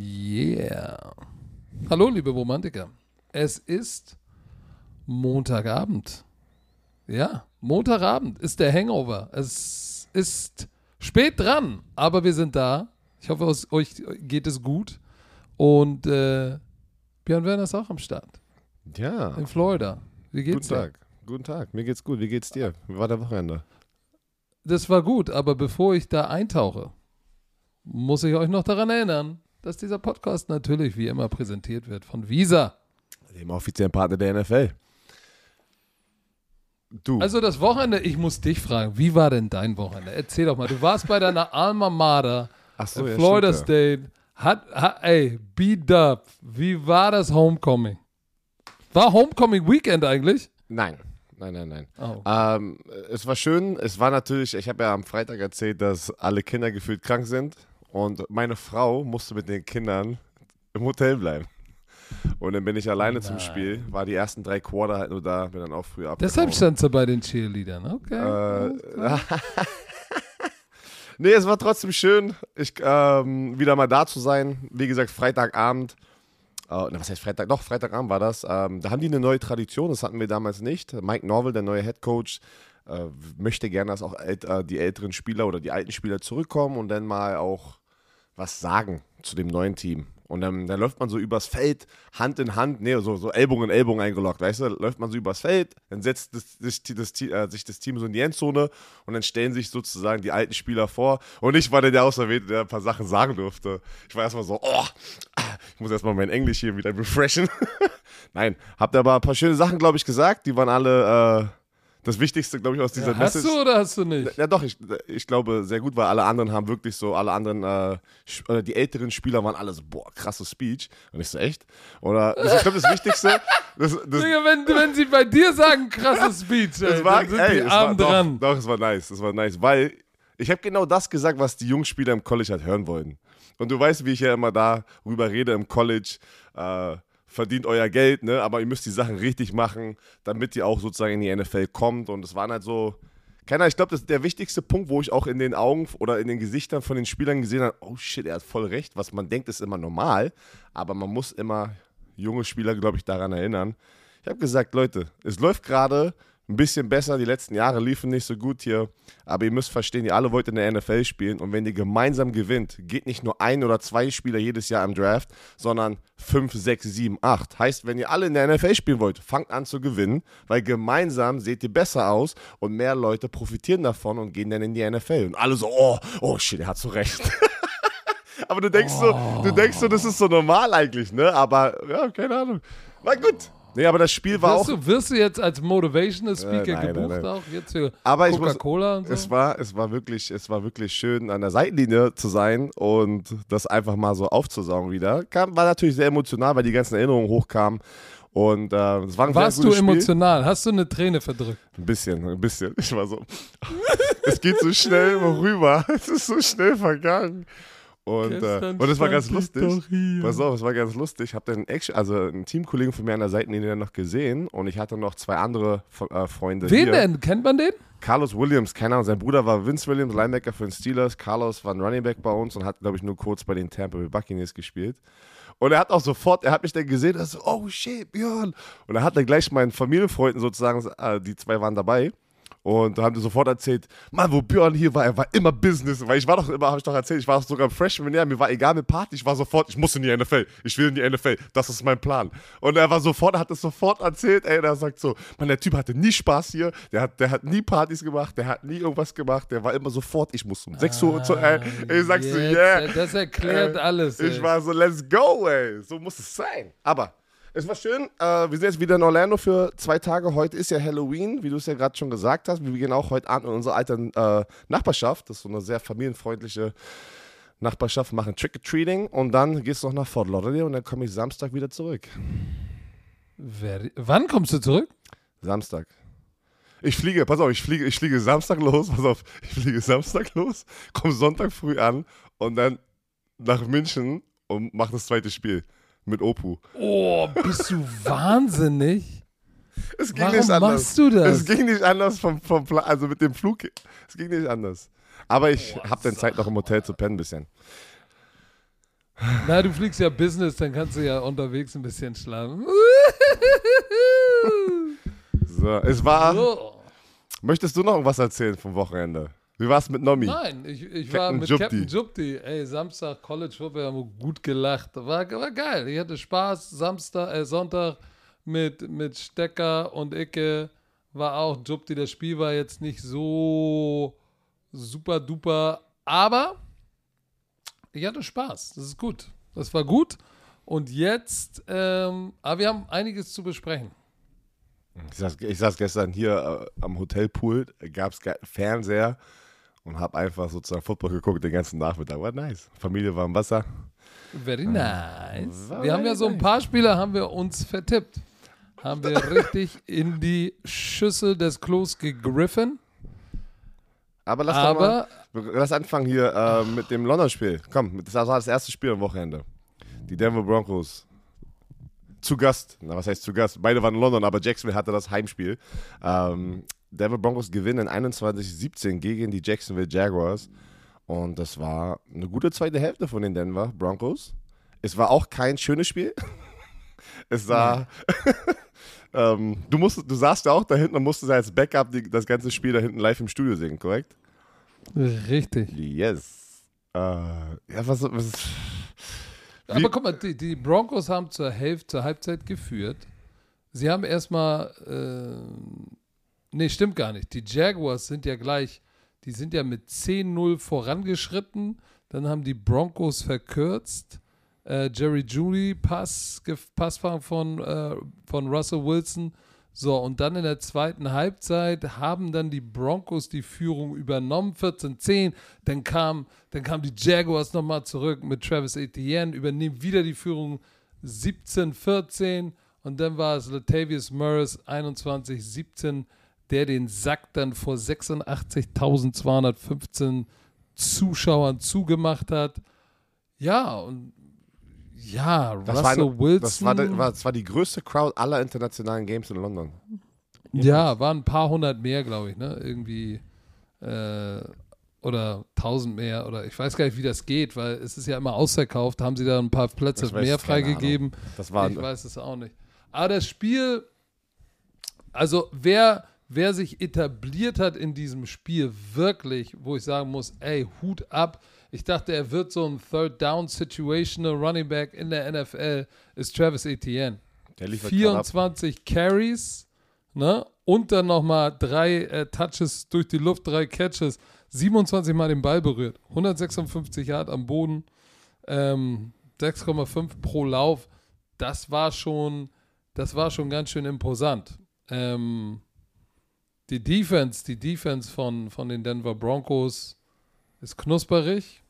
Yeah. Hallo, liebe Romantiker. Es ist Montagabend. Ja, Montagabend ist der Hangover. Es ist spät dran, aber wir sind da. Ich hoffe, euch geht es gut. Und äh, Björn Werner ist auch am Start. Ja. In Florida. Wie geht's Guten dir? Tag. Guten Tag. Mir geht's gut. Wie geht's dir? Wie war der Wochenende? Das war gut, aber bevor ich da eintauche, muss ich euch noch daran erinnern, dass dieser Podcast natürlich wie immer präsentiert wird von Visa. Dem offiziellen Partner der NFL. Du. Also das Wochenende, ich muss dich fragen, wie war denn dein Wochenende? Erzähl doch mal, du warst bei deiner Alma Mater, Ach so, ja, Florida stimmt, ja. State. Hat, hat, ey, B-Dub, wie war das Homecoming? War Homecoming Weekend eigentlich? Nein. Nein, nein, nein. Oh. Ähm, es war schön. Es war natürlich, ich habe ja am Freitag erzählt, dass alle Kinder gefühlt krank sind. Und meine Frau musste mit den Kindern im Hotel bleiben. Und dann bin ich alleine zum Nein. Spiel. War die ersten drei Quarter halt nur da, bin dann auch früh ab. Deshalb standst du bei den Cheerleadern, okay. Äh. Nee, es war trotzdem schön, ich, ähm, wieder mal da zu sein. Wie gesagt, Freitagabend. Na, was heißt Freitag? Doch, Freitagabend war das. Ähm, da haben die eine neue Tradition, das hatten wir damals nicht. Mike Norville, der neue Head Coach, äh, möchte gerne, dass auch ält äh, die älteren Spieler oder die alten Spieler zurückkommen und dann mal auch was sagen zu dem neuen Team. Und dann, dann läuft man so übers Feld, Hand in Hand, nee, so, so Ellbogen in Ellbogen eingeloggt, weißt du? Läuft man so übers Feld, dann setzt das, das, das, äh, sich das Team so in die Endzone und dann stellen sich sozusagen die alten Spieler vor. Und ich war dann der Auserwählte, der ein paar Sachen sagen durfte. Ich war erstmal so, oh, ich muss erstmal mein Englisch hier wieder refreshen. Nein, habt aber ein paar schöne Sachen, glaube ich, gesagt. Die waren alle äh, das Wichtigste, glaube ich, aus dieser Ja, hast Message. du oder hast du nicht? Ja, doch, ich, ich glaube sehr gut, weil alle anderen haben wirklich so, alle anderen, äh, die älteren Spieler waren alle so, boah, krasses Speech. Und ich so, echt? Oder, das, ich glaube, das Wichtigste, das, das, Digga, wenn, wenn sie bei dir sagen, krasses Speech, ey, das war, dann sind ey, die arm doch, dran. doch, es war nice, es war nice, weil ich habe genau das gesagt, was die Jungspieler im College halt hören wollten. Und du weißt, wie ich ja immer darüber rede im College, äh, verdient euer Geld, ne? aber ihr müsst die Sachen richtig machen, damit ihr auch sozusagen in die NFL kommt. Und es waren halt so, keiner, ich glaube, das ist der wichtigste Punkt, wo ich auch in den Augen oder in den Gesichtern von den Spielern gesehen habe, oh shit, er hat voll recht. Was man denkt, ist immer normal, aber man muss immer junge Spieler, glaube ich, daran erinnern. Ich habe gesagt, Leute, es läuft gerade ein bisschen besser. Die letzten Jahre liefen nicht so gut hier. Aber ihr müsst verstehen, ihr alle wollt in der NFL spielen. Und wenn ihr gemeinsam gewinnt, geht nicht nur ein oder zwei Spieler jedes Jahr im Draft, sondern fünf, sechs, sieben, acht. Heißt, wenn ihr alle in der NFL spielen wollt, fangt an zu gewinnen, weil gemeinsam seht ihr besser aus und mehr Leute profitieren davon und gehen dann in die NFL. Und alle so, oh, oh shit, er hat so recht. Aber du denkst so, du denkst so, das ist so normal eigentlich, ne? Aber ja, keine Ahnung. War gut. Nee, aber das Spiel war Wirst auch. du, wirst du jetzt als Motivational Speaker Äh, nein, nein, gebucht nein. auch jetzt für Coca-Cola und so? Es war, es war wirklich, es war wirklich schön, an der Seitenlinie zu sein und das einfach mal so aufzusaugen wieder. Kam, war natürlich sehr emotional, weil die ganzen Erinnerungen hochkamen. Und äh, war ein Warst sehr du gutes Spiel. emotional? Hast du eine Träne verdrückt? Ein bisschen, ein bisschen. Ich war so. es geht so schnell rüber. Es ist so schnell vergangen. Und, äh, und es war ganz lustig. Pass auf, es war ganz lustig. Ich habe dann Action, also einen Teamkollegen von mir an der Seitenlinie noch gesehen und ich hatte noch zwei andere äh, Freunde Wen hier. denn? Kennt man den? Carlos Williams, keine Ahnung, sein Bruder war Vince Williams, Linebacker für den Steelers. Carlos war ein Running Back bei uns und hat, glaube ich, nur kurz bei den Tampa Bay Buccaneers gespielt. Und er hat auch sofort, er hat mich dann gesehen, er so, oh shit, Björn. Und er hat dann gleich meinen Familienfreunden sozusagen, äh, die zwei waren dabei. Und da haben die sofort erzählt, Mann, wo Björn hier war, er war immer Business. Weil ich war doch immer, habe ich doch erzählt, ich war sogar Freshman Jahr, mir war egal mit Party, ich war sofort, ich muss in die NFL, ich will in die NFL, das ist mein Plan. Und er war sofort, er hat es sofort erzählt, ey, und er sagt so, Mann, der Typ hatte nie Spaß hier, der hat, der hat nie Partys gemacht, der hat nie irgendwas gemacht, der war immer sofort, ich muss um 6 Uhr, zu, ey, ich sag so, Ah, yeah. äh, Das erklärt Äh, alles. Ich ey. war so, let's go, ey. So muss es sein. Aber es war schön. Äh, wir sind jetzt wieder in Orlando für zwei Tage. Heute ist ja Halloween, wie du es ja gerade schon gesagt hast. Wir gehen auch heute Abend in unsere alte äh, Nachbarschaft. Das ist so eine sehr familienfreundliche Nachbarschaft. Machen Trick-or-Treating und dann gehst du noch nach Fort Lauderdale und dann komme ich Samstag wieder zurück. Wer, wann kommst du zurück? Samstag. Ich fliege, pass auf, ich fliege, ich fliege Samstag los, pass auf, ich fliege Samstag los, komme Sonntag früh an und dann nach München und mache das zweite Spiel mit Opu. Oh, bist du wahnsinnig? Es ging Warum nicht anders. machst du das? Es ging nicht anders vom, vom Pla also mit dem Flug. Es ging nicht anders. Aber ich habe dann Zeit noch im Hotel zu pennen ein bisschen. Na, du fliegst ja Business, dann kannst du ja unterwegs ein bisschen schlafen. So, es war. So. Möchtest du noch irgendwas erzählen vom Wochenende? Wie war es mit Nomi? Nein, ich, ich war mit Jupti. Captain Jupti. Ey, Samstag College Football haben wir gut gelacht. War, war geil. Ich hatte Spaß. Samstag, äh, Sonntag mit, mit Stecker und Icke war auch Jupti. Das Spiel war jetzt nicht so super duper, aber ich hatte Spaß. Das ist gut. Das war gut. Und jetzt, ähm, aber wir haben einiges zu besprechen. Ich saß, ich saß gestern hier äh, am Hotelpool, gab es Fernseher und habe einfach sozusagen Football geguckt den ganzen Nachmittag. War nice. Familie war im Wasser. Very nice. War Wir haben ja so ein paar Spieler haben wir uns vertippt. Haben wir richtig in die Schüssel des Klos gegriffen. Aber lass Aber doch mal, lass anfangen hier äh, mit dem London-Spiel. Komm, das war das erste Spiel am Wochenende. Die Denver Broncos zu Gast. Na, was heißt zu Gast? Beide waren in London, aber Jacksonville hatte das Heimspiel. Ähm, Denver Broncos gewinnen 21-17 gegen die Jacksonville Jaguars. Und das war eine gute zweite Hälfte von den Denver Broncos. Es war auch kein schönes Spiel. Es sah. ähm, du, musst, du saßt ja auch da hinten und musstest als Backup die, das ganze Spiel da hinten live im Studio singen, korrekt? richtig. Yes. Äh, ja, was, was Aber guck mal, die, die Broncos haben zur Hälfte, zur Halbzeit geführt. Sie haben erstmal, äh, nee, stimmt gar nicht. Die Jaguars sind ja gleich, die sind ja mit 10-0 vorangeschritten. Dann haben die Broncos verkürzt. Äh, Jerry Judy, Pass, Passfang von, äh, von Russell Wilson. So, und dann in der zweiten Halbzeit haben dann die Broncos die Führung übernommen, 14-10. Dann kam, dann kamen die Jaguars nochmal zurück mit Travis Etienne, übernehmen wieder die Führung 17-14. Und dann war es Latavius Murray 21-17, der den Sack dann vor 86.215 Zuschauern zugemacht hat. Ja, und ja, das, Russell war, Wilson. das, war, die- war, das war die größte Crowd aller internationalen Games in London. Ja, waren ein paar hundert mehr, glaube ich, ne? Irgendwie äh, oder tausend mehr oder ich weiß gar nicht, wie das geht, weil es ist ja immer ausverkauft. Haben sie da ein paar Plätze weiß mehr freigegeben? Das war Ich weiß es auch nicht. Aber das Spiel, also wer, wer sich etabliert hat in diesem Spiel wirklich, wo ich sagen muss, ey, Hut ab. Ich dachte, er wird so ein Third Down Situational Running Back in der NFL, ist Travis Etienne. der liefert gerade ab. 24 Carries, ne? Und dann nochmal drei äh, Touches durch die Luft, drei Catches, 27 Mal den Ball berührt, 156 Yard am Boden, ähm, 6,5 pro Lauf. Das war schon, das war schon ganz schön imposant. Ähm, die Defense, die Defense von, von den Denver Broncos ist knusperig,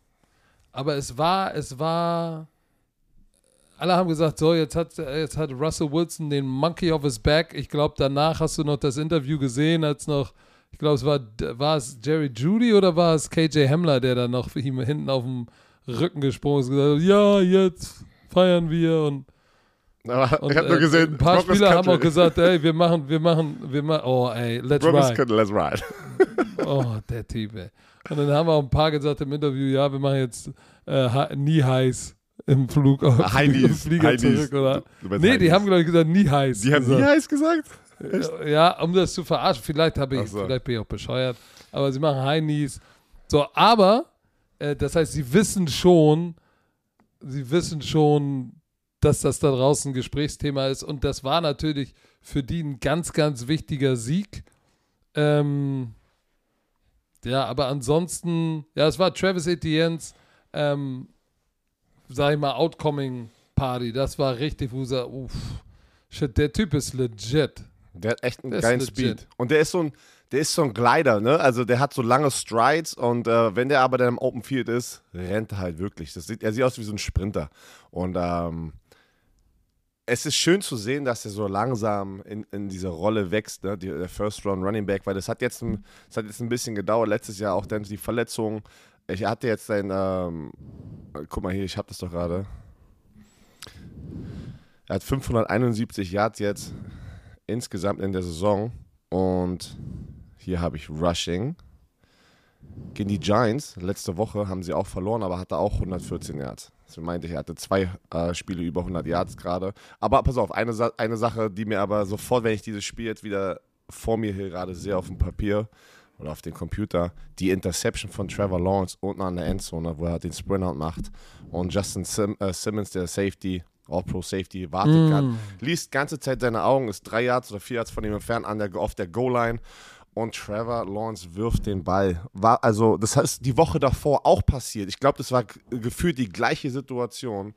aber es war, es war, alle haben gesagt, so, jetzt hat, jetzt hat Russell Wilson den Monkey off his back. Ich glaube, danach hast du noch das Interview gesehen, als noch, ich glaube, es war, war es Jerry Judy oder war es KJ Hamler, der dann noch für ihm hinten auf dem Rücken gesprungen ist und gesagt hat, ja, jetzt feiern wir und Aber und, ich habe nur äh, gesehen, Ein paar Broncos Spieler haben auch gesagt, ey, wir machen, wir machen, wir machen, oh, ey, let's Broncos ride. Country, let's ride. Oh, der Typ, ey. Und dann haben auch ein paar gesagt im Interview, ja, wir machen jetzt äh, nie heiß im Flug auf High im Flieger High zurück, oder? Du meinst Nee, High die haben, glaube ich, gesagt, nie heiß. Die haben nie gesagt. heiß gesagt? Ja, um das zu verarschen. Vielleicht, habe ich, so. vielleicht bin ich auch bescheuert. Aber sie machen High Knees. So, aber, äh, das heißt, sie wissen schon, sie wissen schon, dass das da draußen ein Gesprächsthema ist. Und das war natürlich für die ein ganz, ganz wichtiger Sieg. Ähm, ja, aber ansonsten, ja, es war Travis Etienne's, ähm, sag ich mal, Outcoming Party. Das war richtig, wo sie, uff, shit, der Typ ist legit. Der hat echt einen Der geilen. Speed. Und der ist so ein, der ist so ein Glider, ne? Also der hat so lange Strides und äh, wenn der aber dann im Open Field ist, rennt er halt wirklich. Das sieht, er sieht aus wie so ein Sprinter. Und ähm, es ist schön zu sehen, dass er so langsam in, in diese Rolle wächst, ne? Die, der First Round Running Back, weil das hat jetzt ein, das hat jetzt ein bisschen gedauert. Letztes Jahr auch dann die Verletzung. Ich hatte jetzt ein, ähm, guck mal hier, ich habe das doch gerade. Er hat 571 Yards jetzt insgesamt in der Saison. Und hier habe ich Rushing. Gegen die Giants, letzte Woche haben sie auch verloren, aber hatte auch 114 Yards. So meinte ich, er hatte zwei äh, Spiele über 100 Yards gerade. Aber pass auf, eine, Sa eine Sache, die mir aber sofort, wenn ich dieses Spiel jetzt wieder vor mir hier gerade sehe auf dem Papier oder auf dem Computer, die Interception von Trevor Lawrence unten an der Endzone, wo er den Sprintout macht und Justin Sim äh, Simmons, der Safety, All-Pro Safety, wartet mm. gerade, liest ganze Zeit seine Augen, ist drei Yards oder vier Yards von ihm entfernt an der, auf der Goal-Line und Trevor Lawrence wirft den Ball. War also, das heißt, die Woche davor auch passiert. Ich glaube, das war gefühlt die gleiche Situation.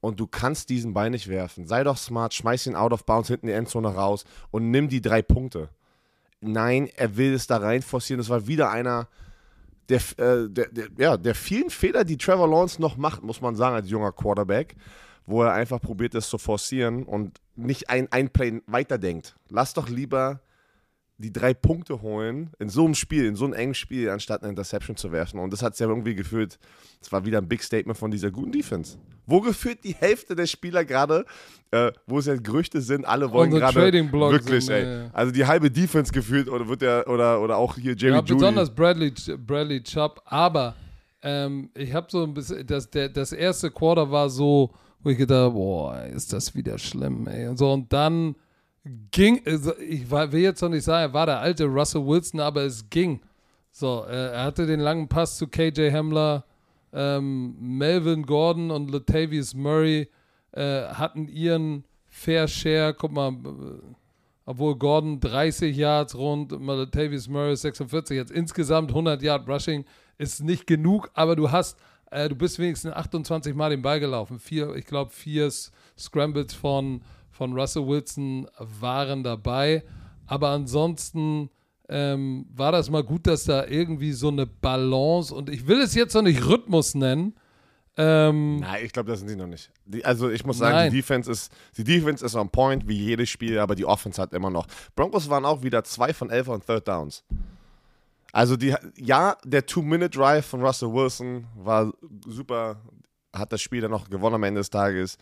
Und du kannst diesen Ball nicht werfen. Sei doch smart, schmeiß ihn out of bounds hinten in die Endzone raus und nimm die drei Punkte. Nein, er will es da rein forcieren. Das war wieder einer der, äh, der, der, ja, der vielen Fehler, die Trevor Lawrence noch macht, muss man sagen, als junger Quarterback, wo er einfach probiert, es zu forcieren und nicht ein, ein Play weiterdenkt. Lass doch lieber die drei Punkte holen in so einem Spiel, in so einem engen Spiel, anstatt eine Interception zu werfen. Und das hat es ja irgendwie gefühlt, es war wieder ein Big Statement von dieser guten Defense. Wo gefühlt die Hälfte der Spieler gerade, äh, wo es ja Gerüchte sind, alle wollen gerade wirklich, sind, ey. Ja. Also die halbe Defense gefühlt oder wird der oder oder auch hier Jerry ja, Judy. besonders Bradley Bradley Chubb, aber ähm, ich habe so ein bisschen das der, das erste Quarter war so, wo ich gedacht, boah, ist das wieder schlimm, ey. Und so und dann ging, also ich will jetzt noch nicht sagen, er war der alte Russell Wilson, aber es ging. So, er hatte den langen Pass zu KJ Hamler, ähm, Melvin Gordon und Latavius Murray äh, hatten ihren Fair Share. Guck mal, obwohl Gordon 30 Yards rund, Latavius Murray 46, jetzt insgesamt 100 Yard Rushing ist nicht genug, aber du hast, äh, du bist wenigstens 28 Mal den Ball gelaufen. Vier, ich glaube, vier Scrambles von von Russell Wilson waren dabei. Aber ansonsten ähm, war das mal gut, dass da irgendwie so eine Balance und ich will es jetzt noch nicht Rhythmus nennen. Ähm, Nein, ich glaube, das sind sie noch nicht. Die, also ich muss sagen, Nein. die Defense ist die Defense ist on point wie jedes Spiel, aber die Offense hat immer noch. Broncos waren auch wieder zwei von elf on Third Downs. Also die, ja, der Two-Minute-Drive von Russell Wilson war super, hat das Spiel dann noch gewonnen am Ende des Tages.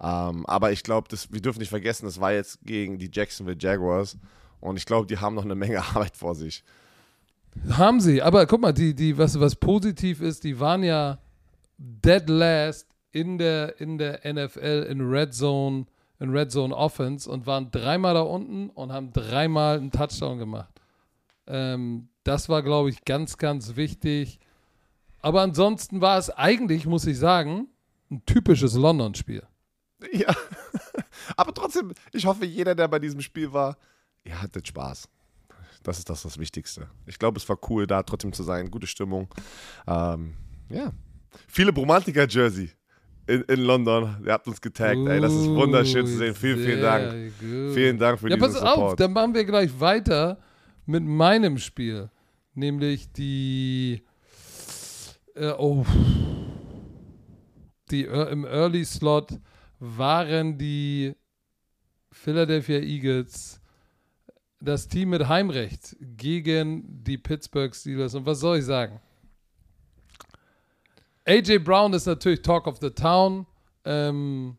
Ähm, aber ich glaube, wir dürfen nicht vergessen, das war jetzt gegen die Jacksonville Jaguars. Und ich glaube, die haben noch eine Menge Arbeit vor sich. Haben sie, aber guck mal, die, die, was, was positiv ist, die waren ja dead last in der, in der NFL in Red Zone, in Red Zone Offense und waren dreimal da unten und haben dreimal einen Touchdown gemacht. Ähm, das war, glaube ich, ganz, ganz wichtig. Aber ansonsten war es eigentlich, muss ich sagen, ein typisches London-Spiel. Ja. Aber trotzdem, ich hoffe, jeder, der bei diesem Spiel war, ihr hattet Spaß. Das ist das, das Wichtigste. Ich glaube, es war cool, da trotzdem zu sein. Gute Stimmung. Ähm, ja. Viele Bromantiker-Jersey in, in London. Ihr habt uns getaggt. Uh, ey, das ist wunderschön zu sehen. Vielen, vielen Dank. Gut. Vielen Dank für ja, diesen pass Support. auf, dann machen wir gleich weiter mit meinem Spiel. Nämlich die. Äh, oh. Die äh, im Early Slot waren die Philadelphia Eagles das Team mit Heimrecht gegen die Pittsburgh Steelers. Und was soll ich sagen? AJ Brown ist natürlich Talk of the Town. Ähm,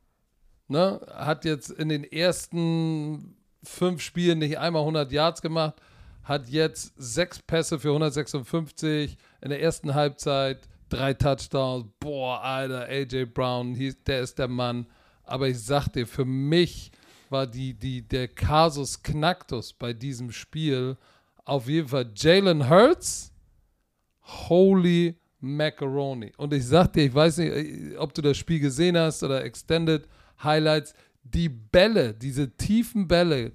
ne, hat jetzt in den ersten fünf Spielen nicht einmal 100 Yards gemacht, hat jetzt sechs Pässe für 156 in der ersten Halbzeit, drei Touchdowns. Boah, Alter, AJ Brown, der ist der Mann. Aber ich sag dir, für mich war die, die, der Kasus Knacktus bei diesem Spiel auf jeden Fall Jalen Hurts, Holy Macaroni. Und ich sag dir, ich weiß nicht, ob du das Spiel gesehen hast oder Extended Highlights, die Bälle, diese tiefen Bälle,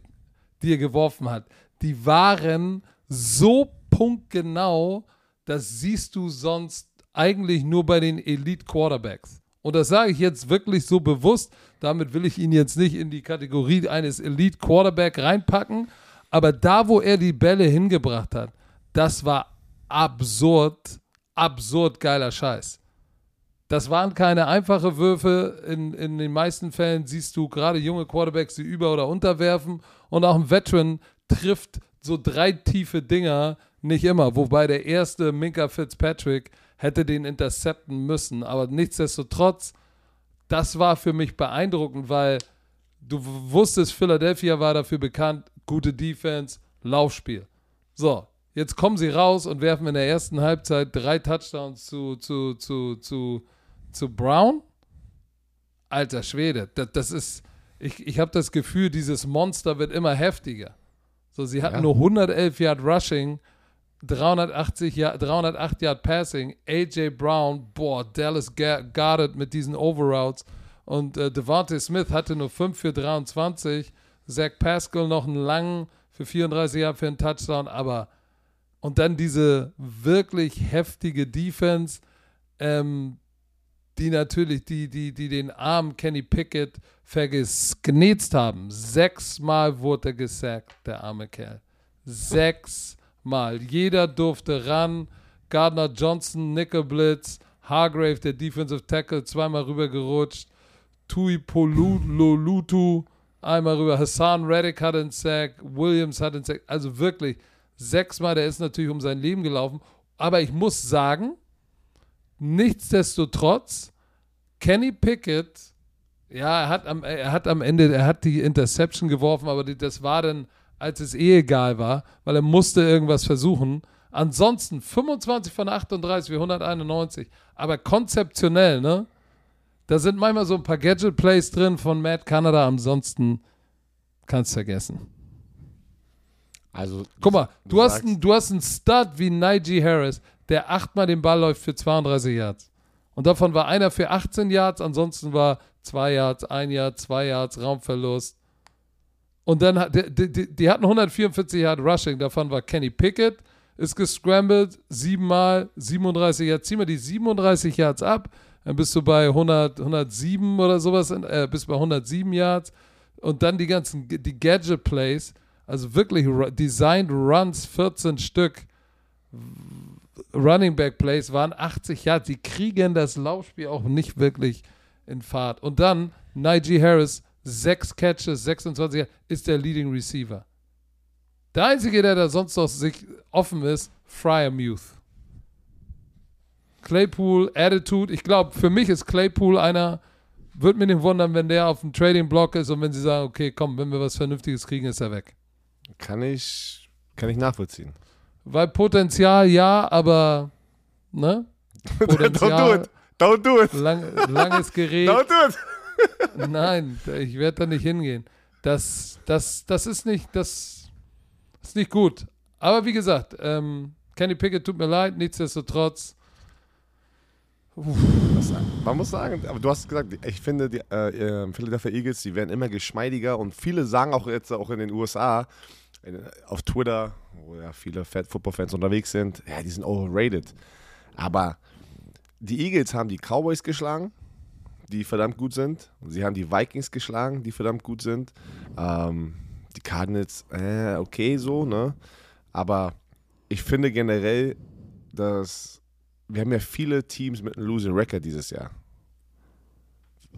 die er geworfen hat, die waren so punktgenau, das siehst du sonst eigentlich nur bei den Elite Quarterbacks. Und das sage ich jetzt wirklich so bewusst. Damit will ich ihn jetzt nicht in die Kategorie eines Elite Quarterback reinpacken. Aber da, wo er die Bälle hingebracht hat, das war absurd, absurd geiler Scheiß. Das waren keine einfachen Würfe. In, in den meisten Fällen siehst du gerade junge Quarterbacks, die über- oder unterwerfen. Und auch ein Veteran trifft so drei tiefe Dinger nicht immer. Wobei der erste Minka Fitzpatrick hätte den intercepten müssen. Aber nichtsdestotrotz, das war für mich beeindruckend, weil du wusstest, Philadelphia war dafür bekannt, gute Defense, Laufspiel. So, jetzt kommen sie raus und werfen in der ersten Halbzeit drei Touchdowns zu, zu, zu, zu, zu Brown. Alter Schwede, das, das ist, ich, ich habe das Gefühl, dieses Monster wird immer heftiger. So, sie hatten Ja. nur 111 Yard Rushing, 380 Yard, 308 Yard Passing. AJ Brown, boah, Dallas guarded mit diesen Overroutes. Und äh, Devontae Smith hatte nur 5 für 23. Zach Pascal noch einen langen für 34 Yard für einen Touchdown. Aber und dann diese wirklich heftige Defense, ähm, die natürlich, die, die, die den armen Kenny Pickett vergenetzt haben. Sechsmal wurde er gesackt, der arme Kerl. Sechsmal. Jeder durfte ran. Gardner Johnson, Nickel Blitz, Hargrave, der Defensive Tackle, zweimal rübergerutscht. Tui Polulutu, einmal rüber. Hassan Reddick hat einen Sack. Williams hat einen Sack. Also wirklich sechsmal. Der ist natürlich um sein Leben gelaufen. Aber ich muss sagen, nichtsdestotrotz, Kenny Pickett, ja, er hat am, er hat am Ende, er hat die Interception geworfen, aber die, das war dann, als es eh egal war, weil er musste irgendwas versuchen. Ansonsten 25 von 38 für 191, aber konzeptionell, ne? Da sind manchmal so ein paar Gadget-Plays drin von Matt Canada, ansonsten kannst du vergessen. Also, Guck mal, du, hast, sagst- einen, du hast einen Stud wie Najee Harris, der achtmal den Ball läuft für 32 Yards. Und davon war einer für 18 Yards, ansonsten war 2 Yards, 1 Yard, 2 Yards, Raumverlust. Und dann hat, die, die, die, hatten 144 Yard Rushing, davon war Kenny Pickett, ist gescrambled, siebenmal, 37 Yards. Zieh mal die 37 Yards ab, dann bist du bei 100, 107 oder sowas, äh, bist bei 107 Yards. Und dann die ganzen, die Gadget-Plays, also wirklich designed Runs, 14 Stück, Running Back Plays waren 80 Yards. Die kriegen das Laufspiel auch nicht wirklich in Fahrt. Und dann Najee Harris, 6 Catches, 26 Yards, ist der Leading Receiver. Der Einzige, der da sonst noch sich offen ist, Fryer Muth. Claypool, Attitude. Ich glaube, für mich ist Claypool einer, würde mich nicht wundern, wenn der auf dem Trading Block ist und wenn sie sagen, okay, komm, wenn wir was Vernünftiges kriegen, ist er weg. kann ich, kann ich nachvollziehen. Weil Potenzial ja, aber ne? Don't do Potenzial, it. Don't do it. lang, langes Gerät. Don't do it. Nein, ich werde da nicht hingehen. Das, das, das ist nicht, das ist nicht gut. Aber wie gesagt, ähm, Kenny Pickett tut mir leid, nichtsdestotrotz. Man muss sagen, aber du hast gesagt, ich finde, die äh, äh, Philadelphia Eagles, die werden immer geschmeidiger und viele sagen auch jetzt auch in den USA, auf Twitter, wo ja viele Football-Fans unterwegs sind, ja, die sind overrated. Aber die Eagles haben die Cowboys geschlagen, die verdammt gut sind. Sie haben die Vikings geschlagen, die verdammt gut sind. Ähm, die Cardinals, äh, okay so, ne? Aber ich finde generell, dass wir haben ja viele Teams mit einem Losing Record dieses Jahr.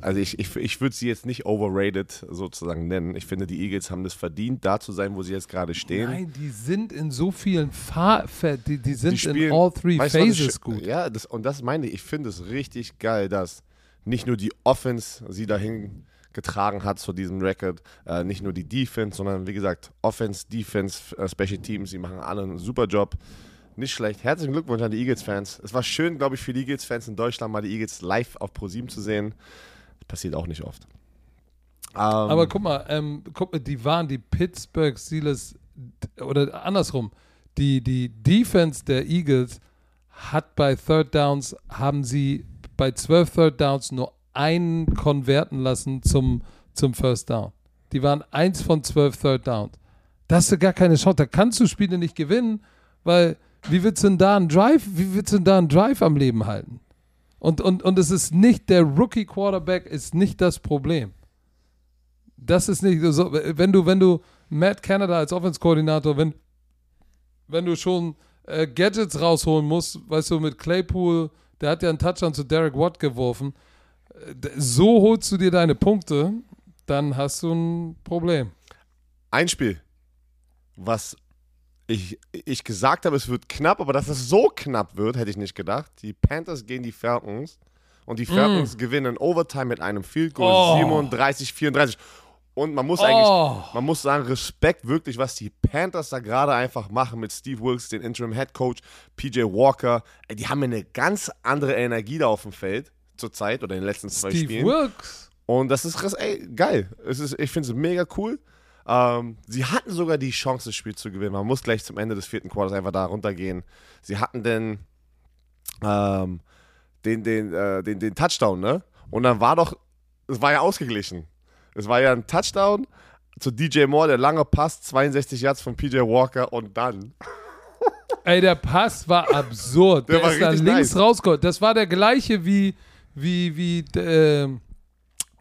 Also ich, ich, ich würde sie jetzt nicht overrated sozusagen nennen. Ich finde, die Eagles haben es verdient, da zu sein, wo sie jetzt gerade stehen. Nein, die sind in so vielen Fa die, die sind Die spielen- in all three Weißt Phases gut. Ja, das, und das meine ich. Ich finde es richtig geil, dass nicht nur die Offense sie dahin getragen hat zu diesem Record, äh, nicht nur die Defense, sondern wie gesagt, Offense, Defense, äh, Special Teams, die machen alle einen super Job. Nicht schlecht. Herzlichen Glückwunsch an die Eagles-Fans. Es war schön, glaube ich, für die Eagles-Fans in Deutschland mal die Eagles live auf ProSieben zu sehen. Das passiert auch nicht oft. Ähm, Aber guck mal, ähm, guck mal, die waren die Pittsburgh Steelers oder andersrum. Die, die Defense der Eagles hat bei Third Downs, haben sie bei 12 Third Downs nur einen konverten lassen zum, zum First Down. Die waren eins von 12 Third Downs. Da hast du gar keine Chance. Da kannst du Spiele nicht gewinnen, weil wie willst du denn da einen Drive, wie willst du denn da einen Drive am Leben halten? Und, und, und es ist nicht, der Rookie Quarterback ist nicht das Problem. Das ist nicht so, wenn du, wenn du Matt Canada als Offense-Koordinator, wenn, wenn du schon äh, Gadgets rausholen musst, weißt du, mit Claypool, der hat ja einen Touchdown zu Derek Watt geworfen, äh, so holst du dir deine Punkte, dann hast du ein Problem. Ein Spiel, was ich, ich gesagt habe, es wird knapp, aber dass es so knapp wird, hätte ich nicht gedacht. Die Panthers gegen die Falcons und die Falcons gewinnen Overtime mit einem Field Goal Oh. 37, 34. Und man muss Oh. eigentlich, man muss sagen, Respekt wirklich, was die Panthers da gerade einfach machen mit Steve Wilkes, den Interim Head Coach, PJ Walker. Die haben eine ganz andere Energie da auf dem Feld zurzeit oder in den letzten zwei Steve Spielen. Wilkes. Und das ist ey, geil. Es ist, ich finde es mega cool. Ähm, sie hatten sogar die Chance, das Spiel zu gewinnen. Man muss gleich zum Ende des vierten Quarters einfach da runtergehen. Sie hatten den, ähm, den, den, äh, den, den Touchdown, ne? Und dann war doch, es war ja ausgeglichen. Es war ja ein Touchdown zu DJ Moore, der lange Pass, 62 Yards von PJ Walker und dann. Ey, der Pass war absurd. Der Der, war ist da links nice. rausgeholt. Das war der gleiche wie, wie, wie äh,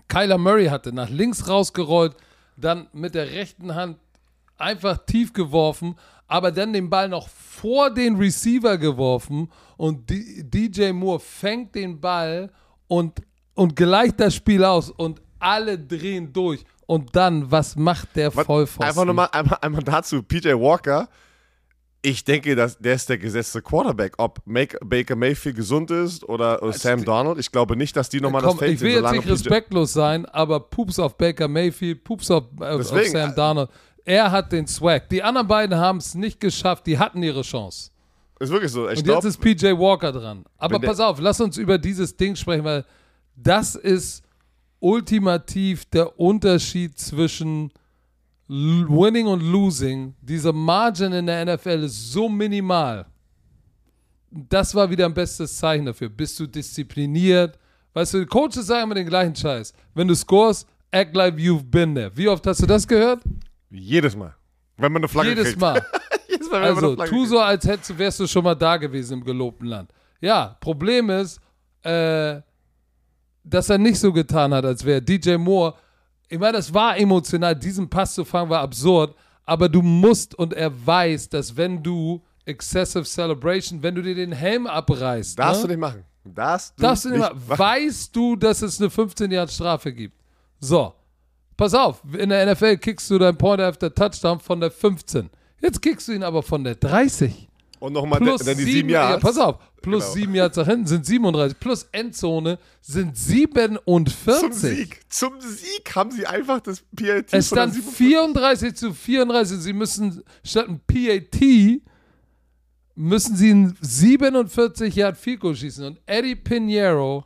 Kyler Murray hatte. Nach links rausgerollt, dann mit der rechten Hand einfach tief geworfen, aber dann den Ball noch vor den Receiver geworfen und DJ Moore fängt den Ball und, und gleicht das Spiel aus und alle drehen durch. Und dann, was macht der Was- Vollpfosten? Einfach nochmal einmal, einmal dazu, PJ Walker. Ich denke, dass der ist der gesetzte Quarterback. Ob Baker Mayfield gesund ist oder, oder Sam Donald, ich glaube nicht, dass die nochmal das Komm, Feld ich will jetzt nicht respektlos sein, aber Pups auf Baker Mayfield, Pups auf, auf, auf Deswegen, Sam äh, Darnold. Er hat den Swag. Die anderen beiden haben es nicht geschafft. Die hatten ihre Chance. Ist wirklich so. Ich Und glaube, jetzt ist PJ Walker dran. Aber pass auf, lass uns über dieses Ding sprechen, weil das ist ultimativ der Unterschied zwischen Winning und Losing. Diese Margin in der NFL ist so minimal. Das war wieder ein bestes Zeichen dafür. Bist du diszipliniert? Weißt du, die Coaches sagen immer den gleichen Scheiß. Wenn du scorest, act like you've been there. Wie oft hast du das gehört? jedes Mal. Wenn man eine Flagge Jedes kriegt. Mal. jedes Mal, Also, tu kriegt. so, als hättest du, wärst du schon mal da gewesen im gelobten Land. Ja, Problem ist, äh, dass er nicht so getan hat, als wäre DJ Moore. Ich meine, das war emotional. Diesen Pass zu fangen war absurd. Aber du musst und er weiß, dass wenn du Excessive Celebration, wenn du dir den Helm abreißt, Darfst ne? du nicht machen. Darfst du, Darfst du nicht mal, machen. weißt du, dass es eine 15 Jahre Strafe gibt. So, pass auf, in der NFL kickst du deinen Point after Touchdown von der 15. Jetzt kickst du ihn aber von der 30. Und nochmal Plus dann die sieben, sieben Jahre. ja, pass auf, plus Genau. sieben Yards nach hinten sind 37, plus Endzone sind 47. Zum Sieg. Zum Sieg haben sie einfach das PAT Es stand 47 34 zu 34. Sie müssen statt ein PAT müssen sie ein 47 Yard Goal schießen. Und Eddie Pinheiro,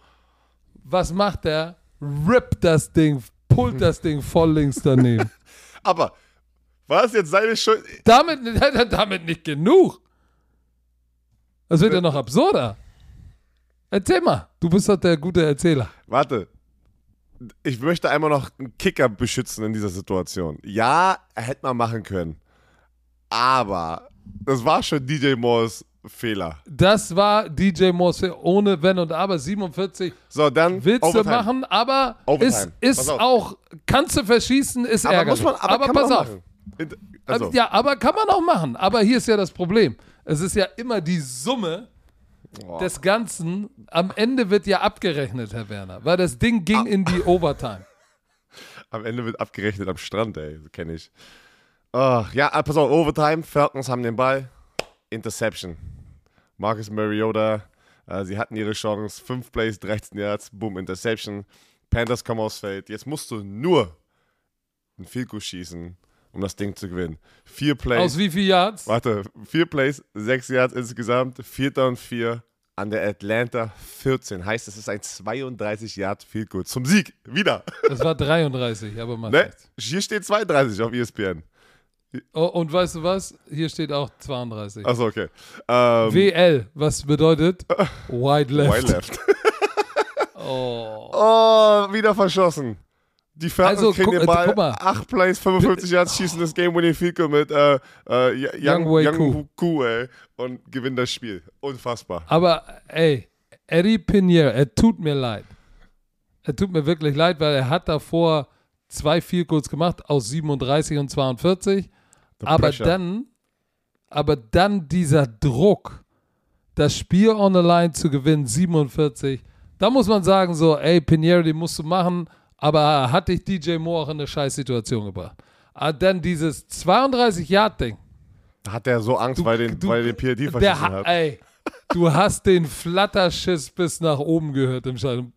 was macht er? Rippt das Ding, pullt das Ding voll links daneben. Aber war es jetzt seine Schuld? damit, damit nicht genug. Das wird ja noch absurder. Erzähl mal, du bist doch der gute Erzähler. Warte. Ich möchte einmal noch einen Kicker beschützen in dieser Situation. Ja, hätte mal machen können. Aber das war schon DJ Moores Fehler. Das war DJ Morse ohne Wenn und Aber 47. So, dann Willst Overtime. du machen, aber Overtime. ist, ist auch, kannst du verschießen, ist Aber ärgerlich. muss man, aber, kann pass man auch auf. Also, Also, ja, aber kann man auch machen. Aber hier ist ja das Problem. Es ist ja immer die Summe Boah. des Ganzen. Am Ende wird ja abgerechnet, Herr Werner, weil das Ding ging Ah. in die Overtime. am Ende wird abgerechnet am Strand, ey. Kenne ich. Ah, ja, ah, pass auf, Overtime. Falcons haben den Ball. Interception. Marcus Mariota. Äh, sie hatten ihre Chance. 5 Plays, 13 Yards. Boom, Interception. Panthers kommen aufs Feld. Jetzt musst du nur ein Field schießen, um das Ding zu gewinnen. Vier Plays. Aus wie viel Yards? Warte, vier Plays, sechs Yards insgesamt, vierter und vier an der Atlanta 14. Heißt, es ist ein 32 Yard Field Goal zum Sieg. Wieder. Das war 33, aber macht Ne? Hier steht 32 auf ESPN. Oh, und weißt du was? Hier steht auch 32. Achso, okay. Ähm, WL, was bedeutet? Wide left. Wide left. Oh. Oh, wieder verschossen. Die Falcons Also, kriegen guck- den äh, Ball, guck mal. 8 Plays, 55 Yards, schießen das Game-Winning Field Goal mit äh, äh, Young, Young Young Ku, ey, und gewinnen das Spiel. Unfassbar. Aber ey, Eddie Pinheiro, er tut mir leid. Er tut mir wirklich leid, weil er hat davor zwei Field Goals gemacht aus 37 und 42. aber pressure. dann, aber dann dieser Druck, das Spiel on the line zu gewinnen, 47. Da muss man sagen so, ey Pinheiro, den musst du machen. Aber hat dich DJ Moore auch in eine Scheißsituation gebracht. Aber dann dieses 32-Yard-Ding. Da hat er so Angst, weil, den, du- weil er den PRD Der verschissen hat, ey, du hast den Flatterschiss bis nach oben gehört im Stadion.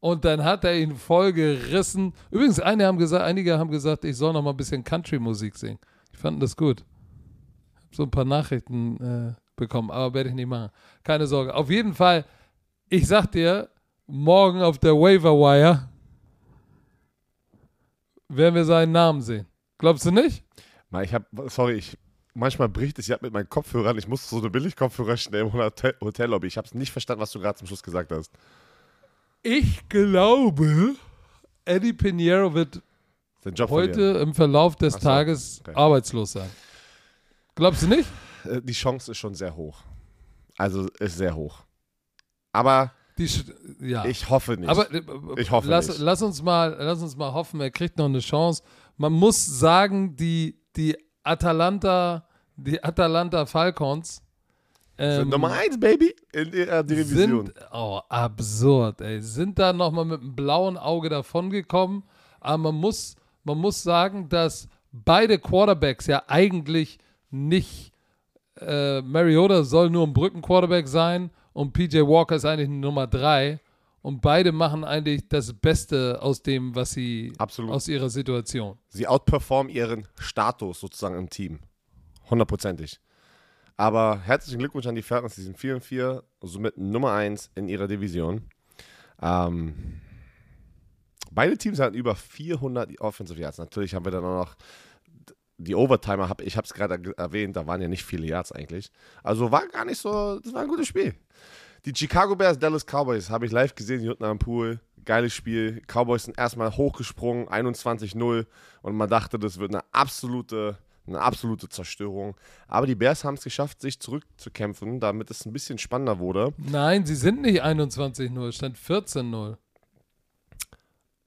Und dann hat er ihn voll gerissen. Übrigens, einige haben gesagt, einige haben gesagt, ich soll noch mal ein bisschen Country-Musik singen. Ich fand das gut. Ich habe so ein paar Nachrichten äh, bekommen, aber werde ich nicht machen. Keine Sorge. Auf jeden Fall, ich sag dir, morgen auf der Waiver Wire werden wir seinen Namen sehen. Glaubst du nicht? Mal, ich habe, sorry, ich, manchmal bricht es ja mit meinen Kopfhörern. Ich musste so eine Billig-Kopfhörer schnell im Hotel Hotellobby. Ich habe es nicht verstanden, was du gerade zum Schluss gesagt hast. Ich glaube, Eddie Pinheiro wird heute verlieren. im Verlauf des so, Tages okay. arbeitslos sein. Glaubst du nicht? Äh, Die Chance ist schon sehr hoch. Also ist sehr hoch. Aber Die, ja. ich hoffe nicht. Aber äh, Ich hoffe lass, nicht. lass uns mal, lass uns mal hoffen, er kriegt noch eine Chance. Man muss sagen, die, die Atalanta, die Atalanta Falcons ähm, sind Nummer 1, Baby, in der Division. sind oh, absurd, ey. Sind da nochmal mit einem blauen Auge davongekommen. Aber man muss, man muss sagen, dass beide Quarterbacks ja eigentlich nicht äh, Mariota soll nur ein Brückenquarterback sein und PJ Walker ist eigentlich Nummer 3. Und beide machen eigentlich das Beste aus dem, was sie Absolut. aus ihrer Situation. Sie outperformen ihren Status sozusagen im Team. Hundertprozentig. Aber herzlichen Glückwunsch an die Falcons, die sind 4 und 4, somit Nummer 1 in ihrer Division. Ähm, beide Teams hatten über 400 Offensive Yards. Natürlich haben wir dann auch noch die Overtimer, hab, ich habe es gerade ge- erwähnt, da waren ja nicht viele Yards eigentlich. Also war gar nicht so, das war ein gutes Spiel. Die Chicago Bears, Dallas Cowboys, habe ich live gesehen, hier unten am Pool. Geiles Spiel. Cowboys sind erstmal hochgesprungen, 21-0. Und man dachte, das wird eine absolute, eine absolute Zerstörung. Aber die Bears haben es geschafft, sich zurückzukämpfen, damit es ein bisschen spannender wurde. Nein, sie sind nicht 21-0, es stand 14-0.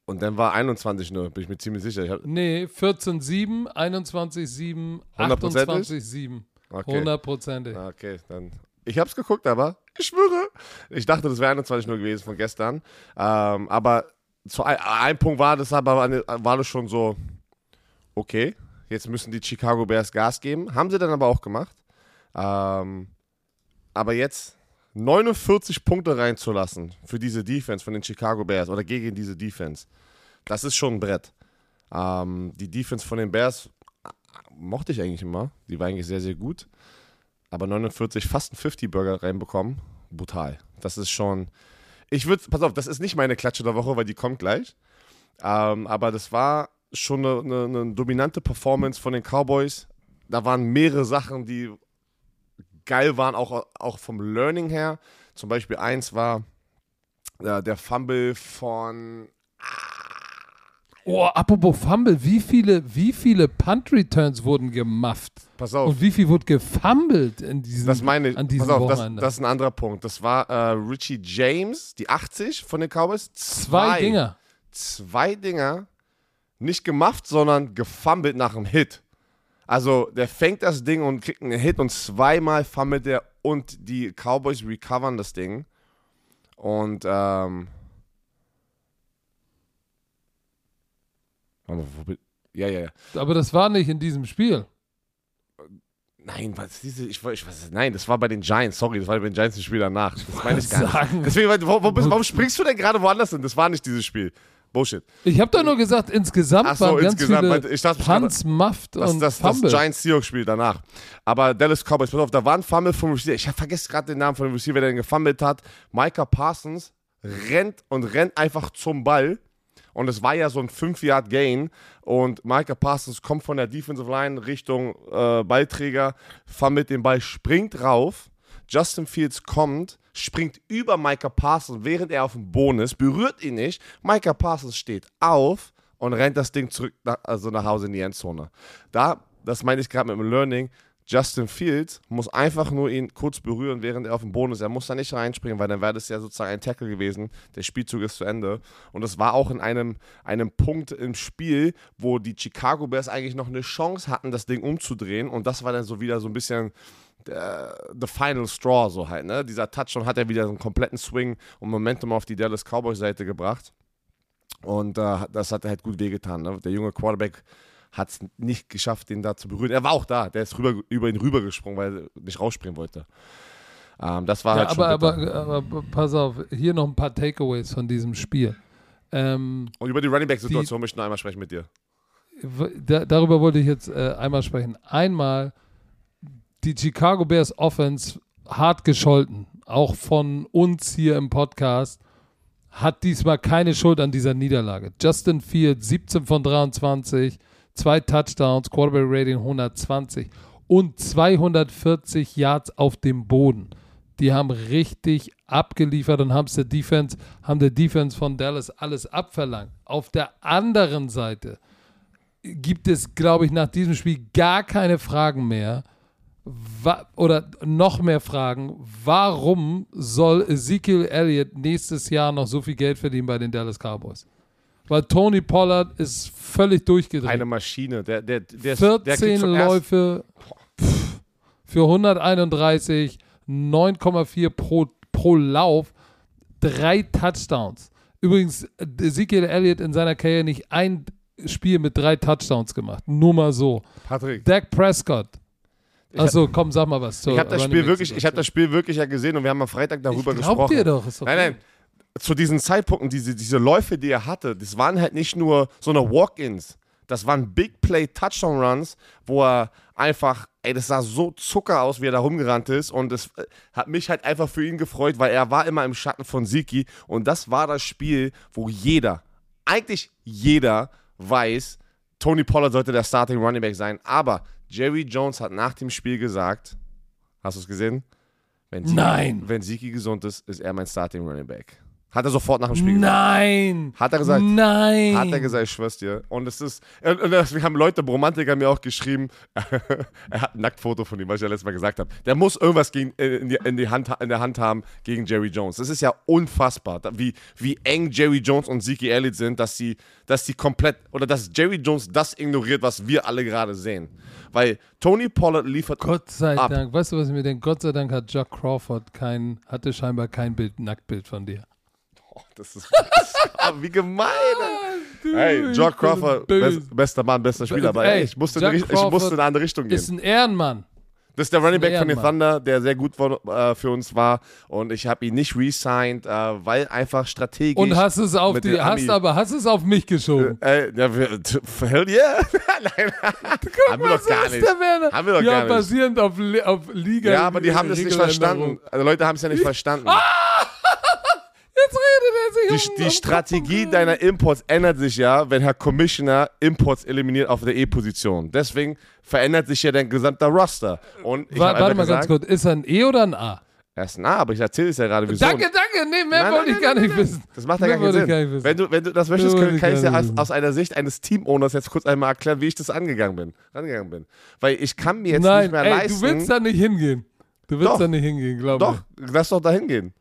Und dann war 21-0, bin ich mir ziemlich sicher. Ich hab, Nee, 14-7, 21-7, Hundertprozentig? 28-7. okay. Hundertprozentig. Ah, Okay, dann. Ich hab's geguckt, aber ich schwöre. Ich dachte, das wäre 21 nur gewesen von gestern. Ähm, aber zu ein, ein Punkt war das aber war das schon so, okay, jetzt müssen die Chicago Bears Gas geben. Haben sie dann aber auch gemacht. Ähm, aber jetzt 49 Punkte reinzulassen für diese Defense von den Chicago Bears oder gegen diese Defense, das ist schon ein Brett. Ähm, die Defense von den Bears mochte ich eigentlich immer. Die war eigentlich sehr, sehr gut. Aber 49, fast einen 50-Burger reinbekommen, brutal. Das ist schon. Ich würde, pass auf, das ist nicht meine Klatsche der Woche, weil die kommt gleich. Ähm, aber das war schon eine, eine, eine dominante Performance von den Cowboys. Da waren mehrere Sachen, die geil waren, auch, auch vom Learning her. Zum Beispiel eins war äh, der Fumble von Oh, apropos Fumble, wie viele, wie viele Punt-Returns wurden gemufft? Pass auf. Und wie viel wurde gefummelt in diesem, Das meine ich. an diesem Pass auf, das, das ist ein anderer Punkt. Das war äh, Richie James, die 80 von den Cowboys. Zwei Dinger. Zwei Dinger. Nicht gemufft, sondern gefummelt nach dem Hit. Also, der fängt das Ding und kriegt einen Hit und zweimal fummelt er und die Cowboys recovern das Ding. Und, ähm. Ja, ja, ja. Aber das war nicht in diesem Spiel. Nein, was ist diese, ich, ich weiß, nein, das war bei den Giants, sorry, das war bei den Giants ein Spiel danach. Das meine ich gar nicht. Deswegen, bist- warum springst du denn gerade woanders hin? Das war nicht dieses Spiel. Bullshit. Ich habe doch nur gesagt, insgesamt so, waren ganz insgesamt, viele weil ich dachte, Punts, Muffed Das, und das, das Fumble. Giants Seahawks Spiel danach. Aber Dallas Cowboys, pass auf, da war ein Fumble vom Receiver. Ich vergesse gerade den Namen von dem Receiver, der den gefummelt hat. Micah Parsons rennt und rennt einfach zum Ball. Und es war ja so ein 5-Yard-Gain. Und Micah Parsons kommt von der Defensive Line Richtung äh, Ballträger, fummelt den Ball, springt rauf. Justin Fields kommt, springt über Micah Parsons, während er auf dem Boden ist, berührt ihn nicht. Micah Parsons steht auf und rennt das Ding zurück, nach, also nach Hause in die Endzone. Da, das meine ich gerade mit dem Learning, Justin Fields muss einfach nur ihn kurz berühren, während er auf dem Boden ist. Er muss da nicht reinspringen, weil dann wäre das ja sozusagen ein Tackle gewesen. Der Spielzug ist zu Ende. Und es war auch in einem, einem Punkt im Spiel, wo die Chicago Bears eigentlich noch eine Chance hatten, das Ding umzudrehen. Und das war dann so wieder so ein bisschen äh, the final straw, so halt. Ne? Dieser Touchdown hat er wieder so einen kompletten Swing und Momentum auf die Dallas Cowboys Seite gebracht. Und äh, das hat halt gut wehgetan. Ne? Der junge Quarterback hat es nicht geschafft, den da zu berühren. Er war auch da, der ist rüber, über ihn rübergesprungen, weil er nicht rausspringen wollte. Ähm, das war Ja, halt schon aber, bitter. aber, aber pass auf, hier noch ein paar Takeaways von diesem Spiel. Ähm, Und über die Running Back-Situation möchte ich noch einmal sprechen mit dir. da, darüber wollte ich jetzt äh, einmal sprechen. Einmal die Chicago Bears Offense hart gescholten, auch von uns hier im Podcast, hat diesmal keine Schuld an dieser Niederlage. Justin Fields 17 von 23, zwei Touchdowns, Quarterback Rating 120 und 240 Yards auf dem Boden. Die haben richtig abgeliefert und haben der Defense, haben der Defense von Dallas alles abverlangt. Auf der anderen Seite gibt es, glaube ich, nach diesem Spiel gar keine Fragen mehr. Oder noch mehr Fragen. Warum soll Ezekiel Elliott nächstes Jahr noch so viel Geld verdienen bei den Dallas Cowboys? Weil Tony Pollard ist völlig durchgedreht. Eine Maschine. Der, der, der, ist- der 14 kriegt zum ersten- Läufe pff, für 131, 9,4 pro, pro Lauf, drei Touchdowns. Übrigens, Ezekiel Elliott in seiner Karriere nicht ein Spiel mit drei Touchdowns gemacht. Nur mal so. Patrick, Dak Prescott. Achso, komm, sag mal was. zur ich habe das Spiel wirklich, ich habe das Spiel wirklich ja gesehen und wir haben am Freitag darüber ich glaub gesprochen. dir doch. Ist okay. Nein, nein. Zu diesen Zeitpunkten, diese, diese Läufe, die er hatte, das waren halt nicht nur so eine Walk-ins. Das waren Big Play Touchdown Runs, wo er einfach, ey, das sah so Zucker aus, wie er da rumgerannt ist. Und es äh, hat mich halt einfach für ihn gefreut, weil er war immer im Schatten von Siki. Und das war das Spiel, wo jeder, eigentlich jeder weiß, Tony Pollard sollte der Starting Running Back sein. Aber Jerry Jones hat nach dem Spiel gesagt, hast du es gesehen? Wenn Siki, Nein. Wenn Siki gesund ist, ist er mein Starting Running Back. Hat er sofort nach dem Spiel gesagt. Nein. Hat er gesagt. Nein. Hat er gesagt, ich schwör's dir. Und es ist, und wir haben Leute, Bromantiker mir auch geschrieben, er hat ein Nacktfoto von ihm, was ich ja letztes Mal gesagt habe. Der muss irgendwas gegen, äh, in, die, in, die Hand, in der Hand haben gegen Jerry Jones. Das ist ja unfassbar, wie, wie eng Jerry Jones und Zeke Elliott sind, dass sie, dass sie komplett, oder dass Jerry Jones das ignoriert, was wir alle gerade sehen. Weil Tony Pollard liefert Gott sei ab. Dank. Weißt du, was ich mir denke? Gott sei Dank hat Jack Crawford kein, hatte scheinbar kein Bild, Nacktbild von dir. Oh, das ist, wie gemein. Hey, ich Jock Crawford, best, bester Mann, bester Spieler, aber Ey, ich, musste in ich musste in eine andere Richtung gehen. Ist ein Ehrenmann. Das ist der Running Back von den. Thunder, der sehr gut war, äh, für uns war. Und ich habe ihn nicht re-signed, äh, weil einfach strategisch. Und hast es auf die, hast aber hast es auf mich geschoben. Äh, ja, wir, t- hell yeah. Nein, haben wir Was doch gar nicht. Haben wir doch ja, gar nicht. basierend auf, auf Liga. Ja, aber die haben das nicht verstanden. Also Leute haben es ja nicht verstanden. Jetzt redet er sich Die, um- die um Strategie Kopf. deiner Imports ändert sich ja, wenn Herr Commissioner Imports eliminiert auf der E-Position. Deswegen verändert sich ja dein gesamter Roster. Und ich Wa- Warte mal ganz gesagt, kurz. Ist er ein E oder ein A? Er ist ein A, aber ich erzähle es ja gerade, wieso. Danke, danke. Nee, mehr Nein, wollte nein, ich gar nein, nicht wissen. Das macht ja Mehr gar keinen ich Sinn. gar nicht wissen. wenn, du, wenn du das möchtest, Mehr kann, ich ich dir nicht aus, aus einer Sicht eines Team-Owners jetzt kurz einmal erklären, wie ich das angegangen bin. Rangegangen bin. Weil ich kann mir jetzt nicht mehr ey, leisten. du willst da nicht hingehen. Du willst Doch. da nicht hingehen, glaube doch, lass doch da hingehen.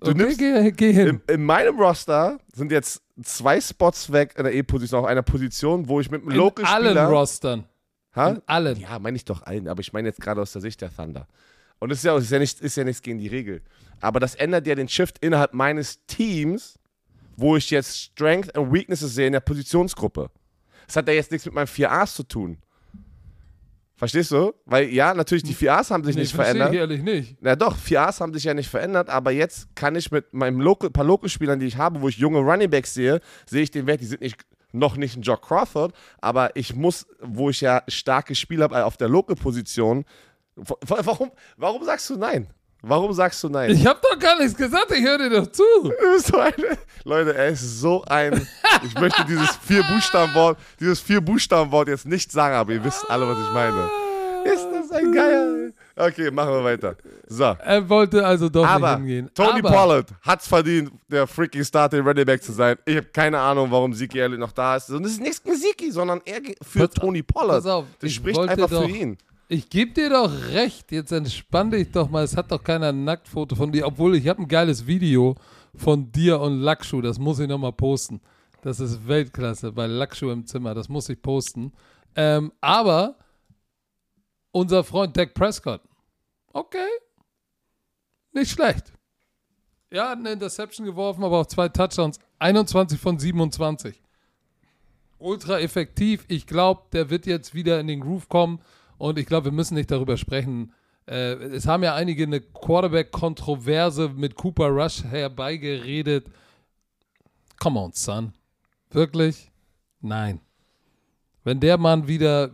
Du okay, nimmst- geh, geh hin. In, in meinem Roster sind jetzt zwei Spots weg in der E-Position, auf einer Position, wo ich mit einem In allen. Rostern. Ha? In allen. Ja, meine ich doch allen, aber ich meine jetzt gerade aus der Sicht der Thunder. Und es ist ja, ist, ja nicht, ist ja nichts gegen die Regel. Aber das ändert ja den Shift innerhalb meines Teams, wo ich jetzt Strength und Weaknesses sehe in der Positionsgruppe. Das hat ja jetzt nichts mit meinen 4As zu tun. Verstehst du? Weil ja, natürlich, die 4As haben sich Nee, nicht verändert. ich ehrlich nicht. Na doch, 4As haben sich ja nicht verändert, aber jetzt kann ich mit meinem Local, paar Local-Spielern, die ich habe, wo ich junge Runningbacks sehe, sehe ich den Wert, die sind nicht, noch nicht ein Jock Crawford, aber ich muss, wo ich ja starke Spieler habe äh, auf der Local-Position, wa- wa- warum, warum sagst du nein? Warum sagst du nein? Ich habe doch gar nichts gesagt, ich höre dir doch zu. Du bist so eine, Leute, er ist so ein. Ich möchte dieses vier Buchstabenwort, dieses vier Buchstabenwort jetzt nicht sagen, aber ihr wisst alle, was ich meine. Ist das ein Geier? Okay, machen wir weiter. So. Er wollte also doch Aber nicht hingehen. Tony Aber Pollard hat's verdient, der freaking Starting Running Back zu sein. Ich habe keine Ahnung, warum Zeke Elliott noch da ist. Und es ist nichts gegen Zeke, sondern er für Tony Pollard. pass auf, das ich spricht einfach doch- für ihn. Ich gebe dir doch recht, jetzt entspann dich doch mal. Es hat doch keiner ein Nacktfoto von dir, obwohl ich habe ein geiles Video von dir und Lackschuh, das muss ich nochmal posten. Das ist Weltklasse bei Lackschuh im Zimmer, das muss ich posten. Ähm, aber unser Freund Dak Prescott, okay, nicht schlecht. Ja, hat eine Interception geworfen, aber auch zwei Touchdowns, 21 von 27 ultra effektiv. Ich glaube, der wird jetzt wieder in den Groove kommen und ich glaube, wir müssen nicht darüber sprechen. Äh, es haben ja einige eine Quarterback-Kontroverse mit Cooper Rush herbeigeredet. come on, son. Wirklich? Nein. Wenn der Mann wieder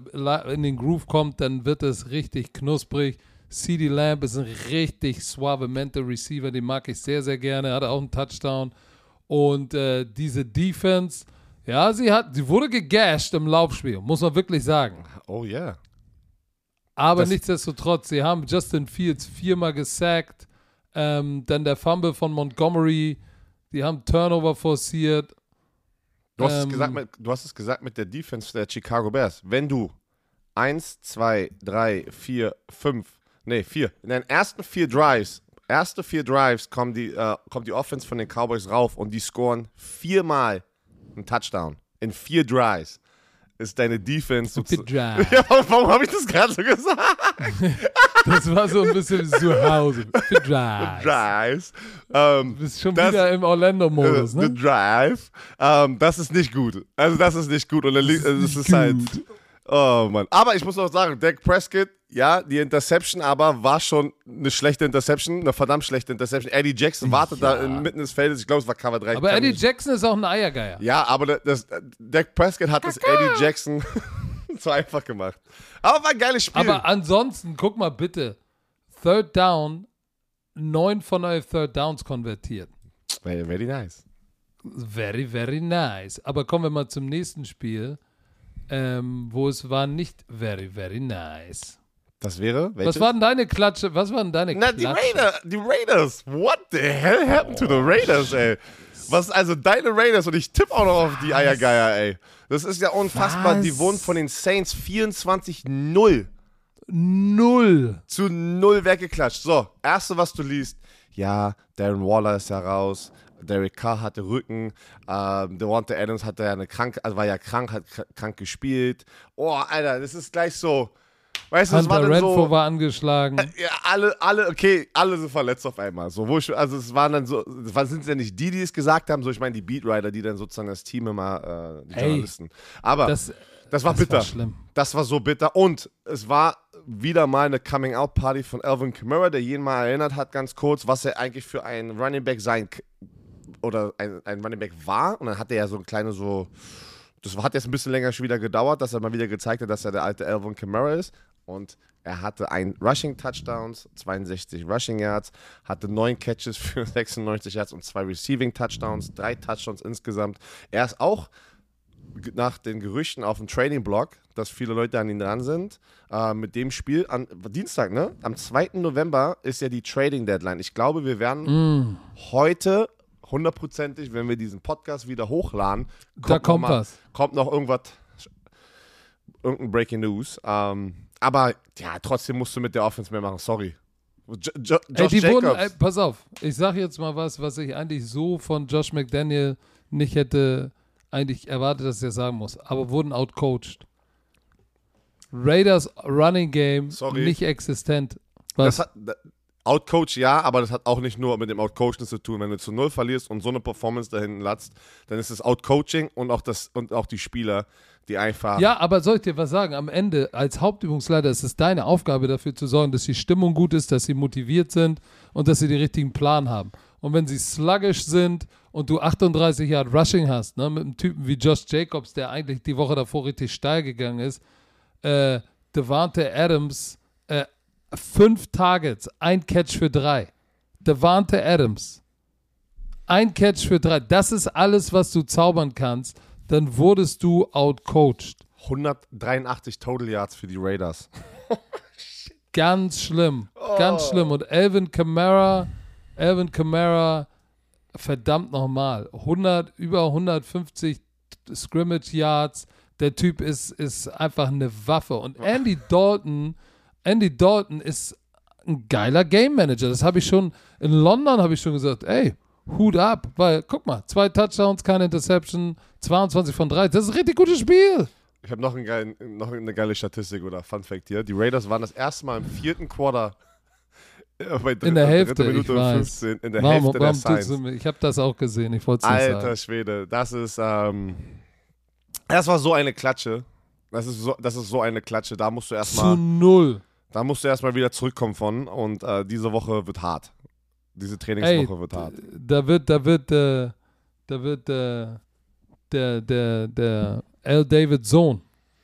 in den Groove kommt, dann wird es richtig knusprig. CD Lamb ist ein richtig suavemente Receiver, den mag ich sehr, sehr gerne. Hat auch einen Touchdown. Und äh, diese Defense, ja, sie hat, sie wurde gegasht im Laufspiel, muss man wirklich sagen. Oh yeah. Aber das nichtsdestotrotz, sie haben Justin Fields viermal gesackt. Ähm, dann der Fumble von Montgomery. Die haben Turnover forciert. Du hast, ähm, es gesagt mit, du hast es gesagt mit der Defense der Chicago Bears. Wenn du 1, 2, 3, 4, 5, nee, 4, in den ersten vier Drives, erste vier Drives kommen die, äh, kommt die Offense von den Cowboys rauf und die scoren viermal einen Touchdown in vier Drives ist deine Defense. Ja, warum habe ich das gerade so gesagt? das war so ein bisschen zu Hause. Für Drives. Drives. Ähm, du bist schon das, wieder im Orlando-Modus, ne? The Drive. Ähm, das ist nicht gut. Also, das ist nicht gut. Und das ist, das ist halt. Oh Mann. Aber ich muss noch sagen, Dak Prescott, ja, die Interception aber war schon eine schlechte Interception, eine verdammt schlechte Interception. Eddie Jackson wartet ja. da inmitten des Feldes, ich glaube, es war Cover 3. Aber Eddie Jackson ist auch ein Eiergeier. Ja, aber das, Dak Prescott hat das Eddie Jackson so einfach gemacht. Aber war ein geiles Spiel. Aber ansonsten, guck mal bitte, Third Down, neun von elf Third Downs konvertiert. Very, very nice. Very, very nice. Aber kommen wir mal zum nächsten Spiel ähm, wo es war nicht very, very nice. Das wäre? Welches? Was waren deine Klatsche? Was waren deine Na, Klatsche? die, Raider, die Raiders. What the hell happened oh. to the Raiders, ey? Was, also deine Raiders und ich tippe auch noch auf die Eiergeier, ey. Das ist ja unfassbar. Was? Die wurden von den Saints 24-0. Null. Zu null weggeklatscht. So, erste, was du liest. Ja, Darren Waller ist ja raus. Derek Carr hatte Rücken, ähm, Devonta Adams hatte ja eine krank, also war ja krank, hat krank gespielt. Oh, Alter, das ist gleich so. Weißt du, Hunter war so, war angeschlagen. Äh, ja, alle, alle, okay, alle sind verletzt auf einmal. So, wo ich, also es waren dann so, es sind ja nicht die, die es gesagt haben, so ich meine die Beatwriter, die dann sozusagen das Team immer, äh, die hey, Journalisten. Aber das, das war das bitter. War schlimm. Das war so bitter. Und es war wieder mal eine Coming-out-Party von Alvin Kamara, der jeden mal erinnert hat, ganz kurz, was er eigentlich für ein Running Back sein oder ein, ein Running Back war. Und dann hatte er so ein kleine so. Das hat jetzt ein bisschen länger schon wieder gedauert, dass er mal wieder gezeigt hat, dass er der alte Alvin Kamara ist. Und er hatte ein Rushing Touchdowns, 62 Rushing Yards, hatte neun Catches für 96 Yards und zwei Receiving Touchdowns, drei Touchdowns insgesamt. Er ist auch nach den Gerüchten auf dem Trading Block, dass viele Leute an ihn dran sind, äh, mit dem Spiel an Dienstag, ne? Am 2. November ist ja die Trading Deadline. Ich glaube, wir werden mm. heute hundertprozentig, wenn wir diesen Podcast wieder hochladen, kommt da kommt noch mal, was. Kommt noch irgendwas, irgendein Breaking News. Ähm, aber ja, trotzdem musst du mit der Offense mehr machen. Sorry. Jo jo Josh ey, Jacobs. Wurden, ey, pass auf, ich sage jetzt mal was, was ich eigentlich so von Josh McDaniel nicht hätte eigentlich erwartet, dass er sagen muss. Aber wurden outcoached. Raiders Running Game Sorry. nicht existent. Was? Das hat, Outcoach ja, aber das hat auch nicht nur mit dem Outcoaching zu tun. Wenn du zu null verlierst und so eine Performance da hinten latzt, dann ist es Outcoaching und auch das und auch die Spieler, die einfach. Ja, aber soll ich dir was sagen? Am Ende, als Hauptübungsleiter, ist es deine Aufgabe dafür zu sorgen, dass die Stimmung gut ist, dass sie motiviert sind und dass sie den richtigen Plan haben. Und wenn sie sluggish sind und du 38 Yard Rushing hast, ne, mit einem Typen wie Josh Jacobs, der eigentlich die Woche davor richtig steil gegangen ist, äh, Devante Adams, fünf Targets, ein Catch für drei. Devante Adams, ein Catch für drei. Das ist alles, was du zaubern kannst. Dann wurdest du outcoached. 183 Total Yards für die Raiders. ganz schlimm, oh. ganz schlimm. Und Alvin Kamara, Alvin Kamara, verdammt nochmal, 100, über 150 Scrimmage Yards. Der Typ ist, ist einfach eine Waffe. Und Andy Dalton Andy Dalton ist ein geiler Game Manager. Das habe ich schon in London habe ich schon gesagt, ey, Hut ab, weil guck mal, zwei Touchdowns, keine Interception, 22 von 3. Das ist ein richtig gutes Spiel. Ich habe noch, noch, eine geile Statistik oder Fun Fact hier. Die Raiders waren das erste Mal im vierten Quarter bei dritter, in der Hälfte, Minute ich 15, in der warum, Hälfte warum der Science. Ich habe das auch gesehen, ich wollte es Alter sagen. Schwede, das ist, ähm, das war so eine Klatsche. Das ist so, das ist so eine Klatsche. Da musst du erstmal. Zu null. Da musst du erstmal wieder zurückkommen von und äh, diese Woche wird hart. Diese Trainingswoche Ey, wird hart. Da wird, da wird, äh, da wird der, der, der, der L. David Sohn,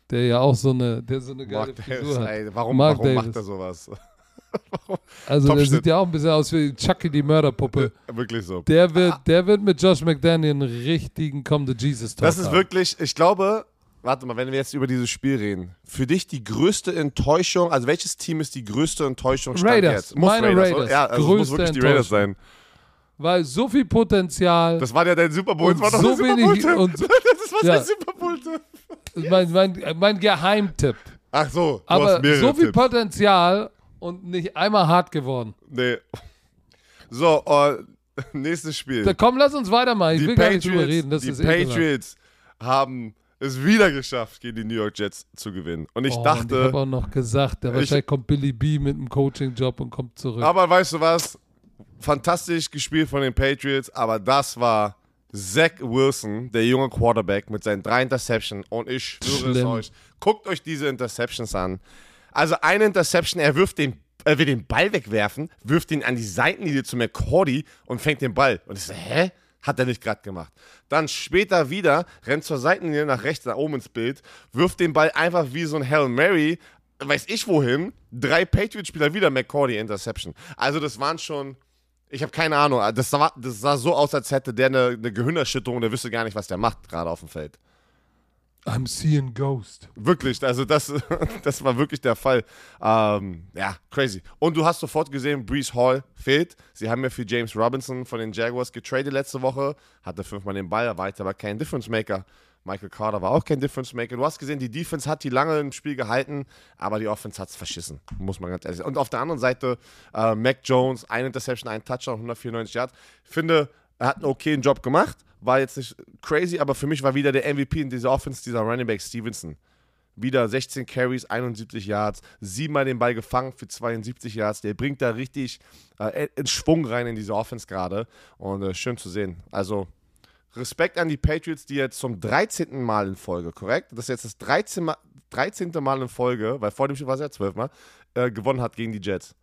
der ja auch so eine, der so eine geile Mark Davis, hat. ey, warum, Mark warum Davis. macht er sowas? Also der Topschnitt. sieht ja auch ein bisschen aus wie Chucky die Mörderpuppe. Wirklich so. Der wird, der wird mit Josh McDaniel einen richtigen Come to Jesus Talk Das ist haben. wirklich, ich glaube, warte mal, wenn wir jetzt über dieses Spiel reden, für dich die größte Enttäuschung, also welches Team ist die größte Enttäuschung Stand Raiders. jetzt? Muss Meine oder? Raiders. Ja, also es muss Größte wirklich die Raiders sein. Weil so viel Potenzial. Das war ja dein Super Bowl. Das war doch so wenig- und- Das war Ja. sein Super Bowl. mein, mein, mein Geheimtipp. Ach so, du Aber so viel Tipps. Potenzial und nicht einmal hart geworden. Nee. So, äh, nächstes Spiel. Da, komm, lass uns weitermachen. Ich die will gar nicht drüber Patriots, reden. Das die ist. Patriots haben es wieder geschafft, gegen die New York Jets zu gewinnen. Und ich oh, und ich dachte, habe auch noch gesagt, der wahrscheinlich kommt Billy B mit einem Coaching-Job und kommt zurück. aber weißt du was? Fantastisch gespielt von den Patriots, aber das war Zach Wilson, der junge Quarterback mit seinen drei Interceptions. Und ich schwöre es euch, guckt euch diese Interceptions an. Also eine Interception, er wirft den, er will den Ball wegwerfen, wirft ihn an die Seitenlinie zu McCordy und fängt den Ball. Und ich so, hä? Hat er nicht gerade gemacht. Dann später wieder, rennt zur Seitenlinie nach rechts, nach oben ins Bild, wirft den Ball einfach wie so ein Hail Mary, weiß ich wohin, drei Patriot-Spieler wieder McCordy Interception. Also das waren schon, ich habe keine Ahnung, das sah, das sah so aus, als hätte der eine, eine Gehirnerschütterung, der wüsste gar nicht, was der macht gerade auf dem Feld. I'm seeing Ghost. Wirklich, also das, das war wirklich der Fall. Ähm, ja, crazy. Und du hast sofort gesehen, Brees Hall fehlt. Sie haben ja für James Robinson von den Jaguars getradet letzte Woche, hatte fünfmal den Ball, war aber kein Difference Maker. Michael Carter war auch kein Difference Maker. Du hast gesehen, die Defense hat die lange im Spiel gehalten, aber die Offense hat es verschissen, muss man ganz ehrlich sagen. Und auf der anderen Seite, äh, Mac Jones, eine Interception, ein Touchdown, 194 Yards. Ich finde, er hat einen okayen Job gemacht, war jetzt nicht crazy, aber für mich war wieder der MVP in dieser Offense, dieser Running Back Stevenson. Wieder 16 Carries, 71 Yards, siebenmal den Ball gefangen für 72 Yards. Der bringt da richtig äh, in Schwung rein in diese Offense gerade. Und äh, schön zu sehen. Also Respekt an die Patriots, die jetzt zum 13. Mal in Folge, korrekt? Das ist jetzt das 13. Mal, 13. Mal in Folge, weil vor dem Spiel war es ja 12 Mal, äh, gewonnen hat gegen die Jets.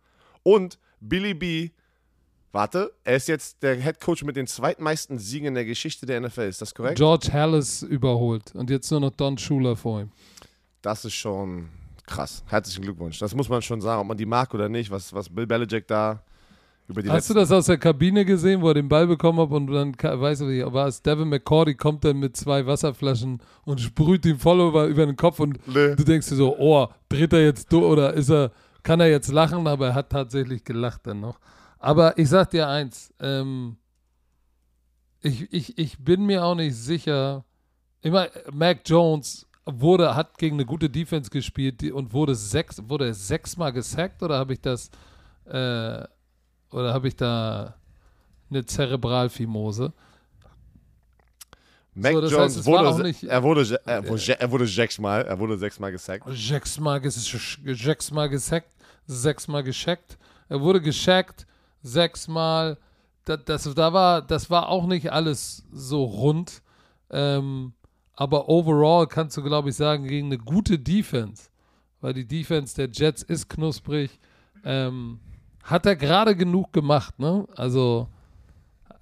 Und Billy B, warte, er ist jetzt der Head Coach mit den zweitmeisten Siegen in der Geschichte der NFL. Ist das korrekt? George Hallis überholt. Und jetzt nur noch Don Schuler vor ihm. Das ist schon krass. Herzlichen Glückwunsch. Das muss man schon sagen, ob man die mag oder nicht, was, was Bill Belichick da über die Hast du das aus der Kabine gesehen, wo er den Ball bekommen hat und dann, weißt du, wie war es? Devin McCordy kommt dann mit zwei Wasserflaschen und sprüht ihm voll über, über den Kopf und Nee. du denkst dir so, oh, dreht er jetzt durch oder ist er, kann er jetzt lachen, aber er hat tatsächlich gelacht dann noch. Aber ich sag dir eins, ähm, ich, ich, ich bin mir auch nicht sicher. Ich meine, Mac Jones wurde, hat gegen eine gute Defense gespielt und wurde sechs, wurde sechsmal gesackt oder habe ich das, äh, oder habe ich da eine Zerebralfimose? Mac So, Jones heißt, wurde, nicht- er wurde, er wurde, er wurde sechsmal, er wurde sechsmal gesackt. Sechsmal, sechsmal gesackt, sechsmal gescheckt. Er wurde gescheckt, sechsmal. Das, das, da war, das war auch nicht alles so rund. Ähm, aber overall kannst du, glaube ich, sagen, gegen eine gute Defense, weil die Defense der Jets ist knusprig, ähm, hat er gerade genug gemacht, ne? Also,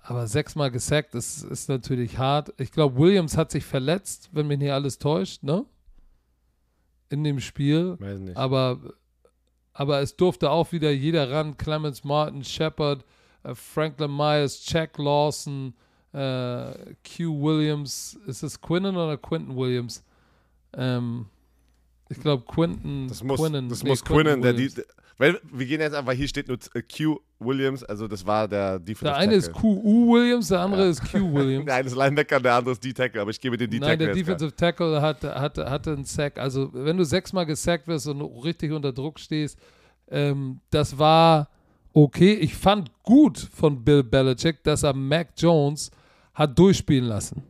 aber sechsmal gesackt ist, ist natürlich hart. Ich glaube, Williams hat sich verletzt, wenn mich nicht alles täuscht, ne? In dem Spiel. Weiß nicht. Aber, aber es durfte auch wieder jeder ran. Clemens Martin, Shepard, äh, Franklin Myers, Jack Lawson, äh, Q Williams. Ist es Quinnen oder Quinton Williams? Ähm, ich glaube Quinton. Das muss, Quinnen, das nee, muss Quinton Quinnen, der, die, der weil wir gehen jetzt einfach, hier steht nur äh, Q Williams, also das war der Defensive Der eine ist Tackle. QU Williams, der andere Ja. ist Q Williams. Der eine ist Linebacker, der andere ist D-Tackle, aber ich gebe den Nein, D-Tackle der jetzt Defensive Tackle hat, hat, hatte einen Sack. Also, wenn du sechsmal gesackt wirst und richtig unter Druck stehst, ähm, das war okay. Ich fand gut von Bill Belichick, dass er Mac Jones hat durchspielen lassen.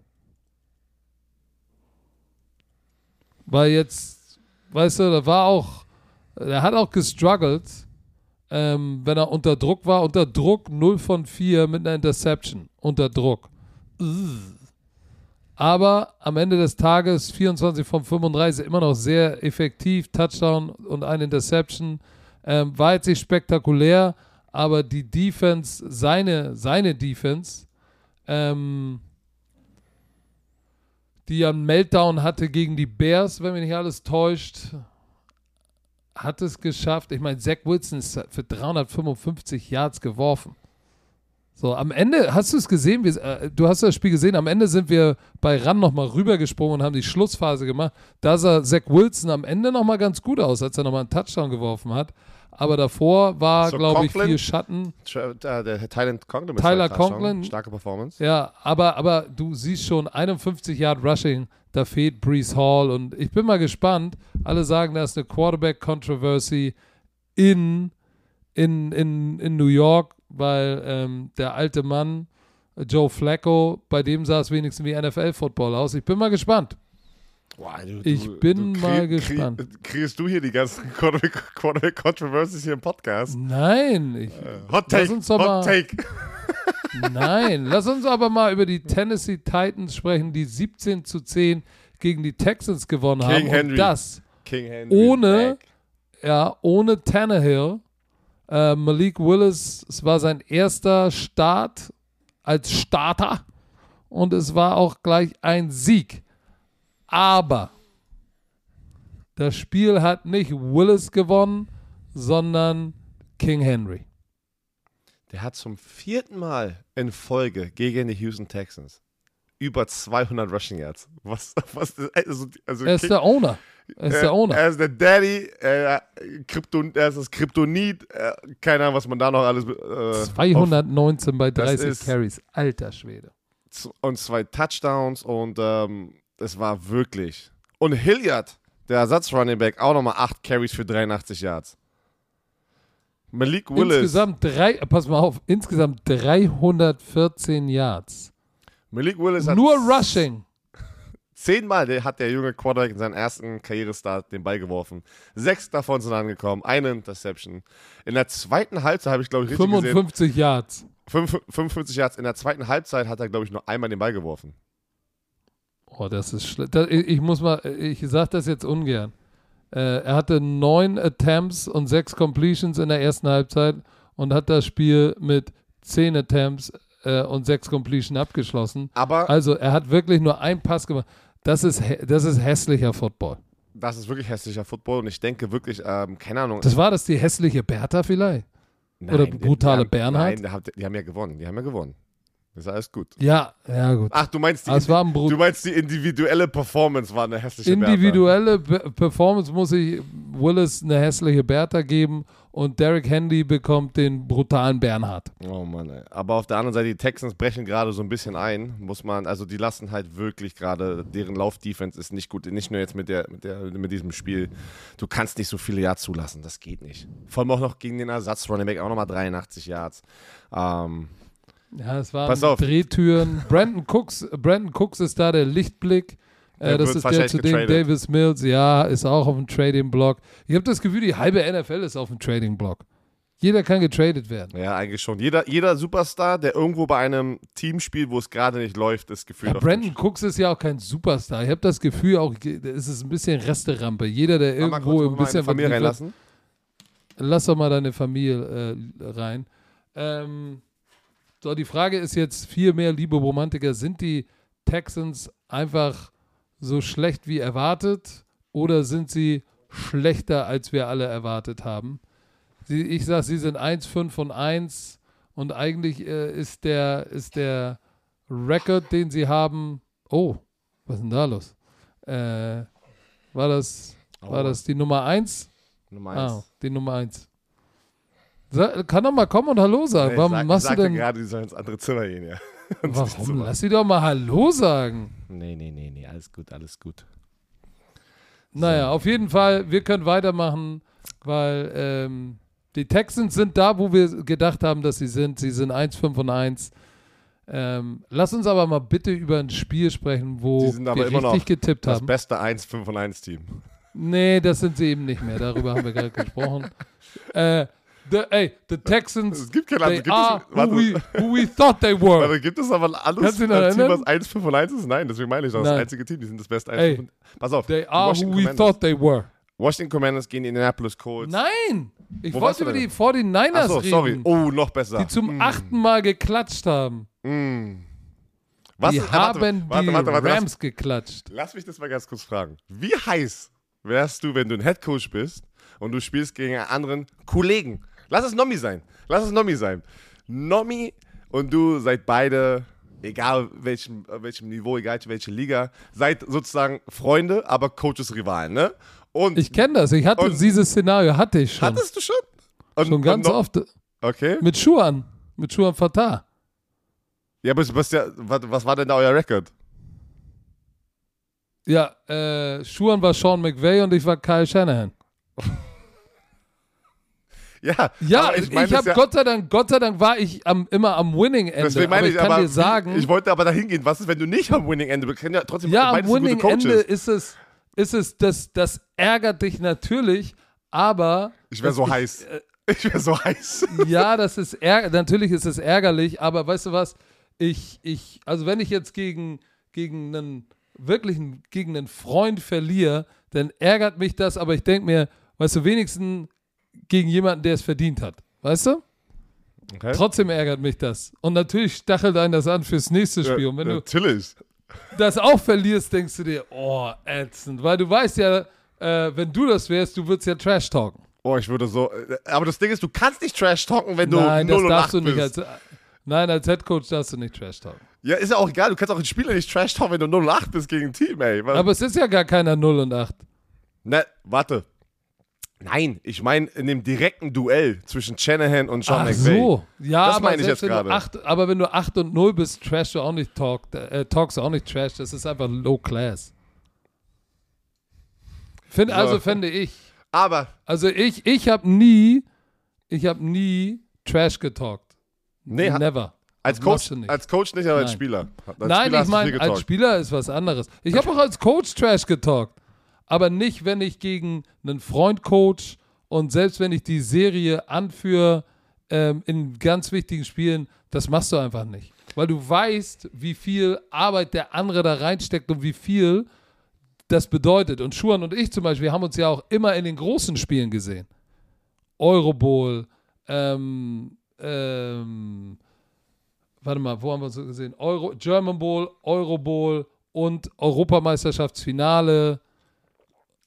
Weil jetzt, weißt du, da war auch, er hat auch gestruggelt, ähm, wenn er unter Druck war. Unter Druck 0 von 4 mit einer Interception. Unter Druck. Aber am Ende des Tages 24 von 35 immer noch sehr effektiv. Touchdown und eine Interception. Ähm, war jetzt nicht spektakulär, aber die Defense, seine, seine Defense, ähm, die einen Meltdown hatte gegen die Bears, wenn mich nicht alles täuscht, hat es geschafft. Ich meine, Zach Wilson ist für 355 Yards geworfen. So, am Ende, hast du es gesehen? Wir, äh, du hast das Spiel gesehen. Am Ende sind wir bei Run nochmal rübergesprungen und haben die Schlussphase gemacht. Da sah Zach Wilson am Ende nochmal ganz gut aus, als er nochmal einen Touchdown geworfen hat. Aber davor war, So, glaube ich, viel Schatten. Tra- äh, Der Thailand Conklin Tyler Touchdowns. Conklin. Starke Performance. Ja, aber, aber du siehst schon 51 Yard Rushing, da fehlt Brees Hall und ich bin mal gespannt. Alle sagen, da ist eine Quarterback-Controversy in, in, in, in New York, weil ähm, der alte Mann, äh, Joe Flacco, bei dem sah es wenigstens wie NFL-Football aus. Ich bin mal gespannt. Boah, du, Ich bin mal gespannt. kriegst du hier die ganzen Quarterback, Quarterback Controversies hier im Podcast? Nein, ich, Hot Lass Take, doch mal- Hot Take. Nein, lass uns aber mal über die Tennessee Titans sprechen, die 17 zu 10 gegen die Texans gewonnen King haben. Henry. Und das King Henry. Ohne- back. ja, ohne Tannehill. Äh, Malik Willis, es war sein erster Start als Starter und es war auch gleich ein Sieg. Aber das Spiel hat nicht Willis gewonnen, sondern King Henry. Der hat zum vierten Mal in Folge gegen die Houston Texans über 200 Rushing Yards. Was, was, also, also Er ist King- der Owner. Er ist er, der Owner. er ist der Daddy, äh, Krypton, er ist das Kryptonit, äh, keine Ahnung, was man da noch alles. Äh, 219 bei das 30 ist- Carries. Alter Schwede. auf- und zwei Touchdowns und ähm, es war wirklich. Und Hilliard, der Ersatz-Running Back, auch nochmal 8 Carries für 83 Yards. Malik Willis. Insgesamt drei, pass mal auf, insgesamt 314 Yards. Malik Willis hat Nur Rushing. Zehnmal hat der junge Quarterback in seinem ersten Karrierestart den Ball geworfen. Sechs davon sind angekommen, eine Interception. In der zweiten Halbzeit habe ich, glaube ich, richtig gesehen, 55 Yards. fünf- 55 Yards. In der zweiten Halbzeit hat er, glaube ich, nur einmal den Ball geworfen. Oh, das ist schlecht. Da- Ich ich muss mal, ich sage das jetzt ungern. Äh, er hatte neun Attempts und sechs Completions in der ersten Halbzeit und hat das Spiel mit zehn Attempts äh, und sechs Completion abgeschlossen. Aber Also er hat wirklich nur einen Pass gemacht. Das ist, das ist hässlicher Football. das ist wirklich hässlicher Football und ich denke wirklich, ähm, keine Ahnung. Das war das die hässliche Bertha vielleicht? oder die- brutale die haben, Bernhard? Nein, die haben ja gewonnen. Die haben ja gewonnen. Das ist alles gut. Ja, ja gut. Ach, du meinst die, es war ein Brut du meinst die individuelle Performance war eine hässliche Bertha. Individuelle Pe- Performance muss ich Willis eine hässliche Bertha geben und Derek Handy bekommt den brutalen Bernhard. Oh Mann, ey. Aber auf der anderen Seite, die Texans brechen gerade so ein bisschen ein, muss man, also die lassen halt wirklich gerade, deren Laufdefense ist nicht gut, nicht nur jetzt mit, der, mit, der, mit diesem Spiel. Du kannst nicht so viele Yards zulassen, das geht nicht. Vor allem auch noch gegen den Ersatz Running Back, auch nochmal 83 Yards. Ähm, Ja, es waren Pass auf. Drehtüren. Brandon Cooks, Brandon Cooks ist da der Lichtblick. Der Äh, das ist der zu dem. Davis Mills, ja, ist auch auf dem Trading-Block. Ich habe das Gefühl, die halbe NFL ist auf dem Trading-Block. Jeder kann getradet werden. ja, eigentlich schon. Jeder, jeder Superstar, der irgendwo bei einem Team spielt, wo es gerade nicht läuft, ist gefühlt Ja, Brandon Cooks ist ja auch kein Superstar. Ich habe das Gefühl, auch es ist ein bisschen Resterampe. Jeder, der Mach mal irgendwo ein bisschen Familie reinlassen. Lass doch mal deine Familie äh, rein. Ähm, so, die Frage ist jetzt viel mehr, liebe Romantiker, sind die Texans einfach so schlecht wie erwartet oder sind sie schlechter, als wir alle erwartet haben? Sie, ich sage, sie sind 1, 5 und 1 und eigentlich äh, ist der, ist der Rekord, den sie haben, oh, was ist denn da los? Äh, war das, war Oh, das die Nummer 1? Nummer Ah, eins. die Nummer 1. Kann doch mal kommen und Hallo sagen. Nee, Warum ich sag, machst ich du denn. gerade, die sollen ins andere Zimmer gehen, ja. Warum? Lass sie doch mal Hallo sagen. Nee, nee, nee, nee, alles gut, alles gut. Naja, auf jeden Fall, wir können weitermachen, weil ähm, die Texans sind da, wo wir gedacht haben, dass sie sind. Sie sind 1, 5 und 1. Ähm, lass uns aber mal bitte über ein Spiel sprechen, wo Sie sind aber wir immer richtig noch getippt Das haben. beste 1, 5 und 1 Team. Nee, das sind sie eben nicht mehr. Darüber haben wir gerade gesprochen. Äh, the, ey, the Texans, Es gibt kein they. Gibt are es, warte, who we, who we thought they were. warte, gibt es aber ein noch äh, Team, was 1, 5 und 1 ist? Nein, deswegen meine ich das. Das einzige Team, die sind das beste 1, Ey, 5 und Pass auf. They are who Washington we Commanders. thought they were. Washington Commanders gegen die Indianapolis Colts. Nein! Ich Wo wollte über die 49ers Achso, reden, sorry. Oh, noch besser. die zum Mm, achten Mal geklatscht haben. mm. Was die ist- haben warte, die warte, warte, Rams geklatscht. Lass mich das mal ganz kurz fragen. Wie heiß wärst du, wenn du ein Headcoach bist und du spielst gegen einen anderen Kollegen? Lass es Nomi sein. Lass es Nomi sein. Nomi und du seid beide, egal welchem, welchem Niveau, egal welche Liga, seid sozusagen Freunde, aber Coaches Rivalen, ne? Und Ich kenne das. Ich hatte Und- dieses Szenario, hatte ich schon. hattest du schon? Und, schon ganz no- oft. Okay. Mit Schuhan. Mit Schuhan Fatah. Ja, aber was, was war denn da euer Rekord? Ja, äh, Schuhan war Sean McVay und ich war Kyle Shanahan. Ja, Ja, ich, das habe ja- Gott sei Dank, Gott sei Dank war ich am, immer am Winning Ende. Deswegen meine ich ich, kann aber dir sagen, ich wollte aber dahin gehen. Was ist, wenn du nicht am Winning Ende bist? Ja, trotzdem ja, am beides sind gute Winning Coaches. Ende ist es, ist es, das, das ärgert dich natürlich, aber Ich wäre so heiß. äh, Ich wäre so heiß. ja, das ist ärger natürlich ist es ärgerlich, aber weißt du was? Ich, ich, also wenn ich jetzt gegen, gegen einen wirklichen, gegen einen Freund verliere, dann ärgert mich das, aber ich denke mir, weißt du, wenigstens gegen jemanden, der es verdient hat. Weißt du? Okay. Trotzdem ärgert mich das. Und natürlich stachelt einen das an fürs nächste Spiel. Und wenn du Natürlich. das auch verlierst, denkst du dir, oh, ätzend. Weil du weißt ja, äh, wenn du das wärst, du würdest ja Trash talken. Oh, ich würde so. äh, Aber das Ding ist, du kannst nicht Trash talken, wenn du Nein, 0 das darfst 8 du nicht. Als, nein, als Headcoach darfst du nicht Trash talken. ja, ist ja auch egal. Du kannst auch einen Spieler nicht Trash talken, wenn du 0 und 8 bist gegen ein Team, ey. Was? Aber es ist ja gar keiner 0 und 8. ne, warte. Nein, ich meine in dem direkten Duell zwischen Shanahan und Sean Ach McVay. so. Ja, Das aber, meine ich jetzt wenn du gerade. acht, aber wenn du 8 und 0 bist, trash du auch nicht talk, äh, talkst du auch nicht trash. Das ist einfach low class. Find, So. Also fände ich. Aber, Also ich, ich habe nie, ich habe nie Trash getalkt. nee, Never. als Coach, nicht. als Coach nicht, aber als Nein. Spieler. Als Nein, Spieler ich meine, als. Spieler ist was anderes. Ich habe auch als Coach Trash getalkt. Aber nicht, wenn ich gegen einen Freund coach und selbst wenn ich die Serie anführe ähm, in ganz wichtigen Spielen, das machst du einfach nicht. Weil du weißt, wie viel Arbeit der andere da reinsteckt und wie viel das bedeutet. Und Schuhan und ich zum Beispiel, haben uns ja auch immer in den großen Spielen gesehen. Eurobowl, ähm, ähm, warte mal, wo haben wir uns gesehen? Euro, German Bowl, Eurobowl und Europameisterschaftsfinale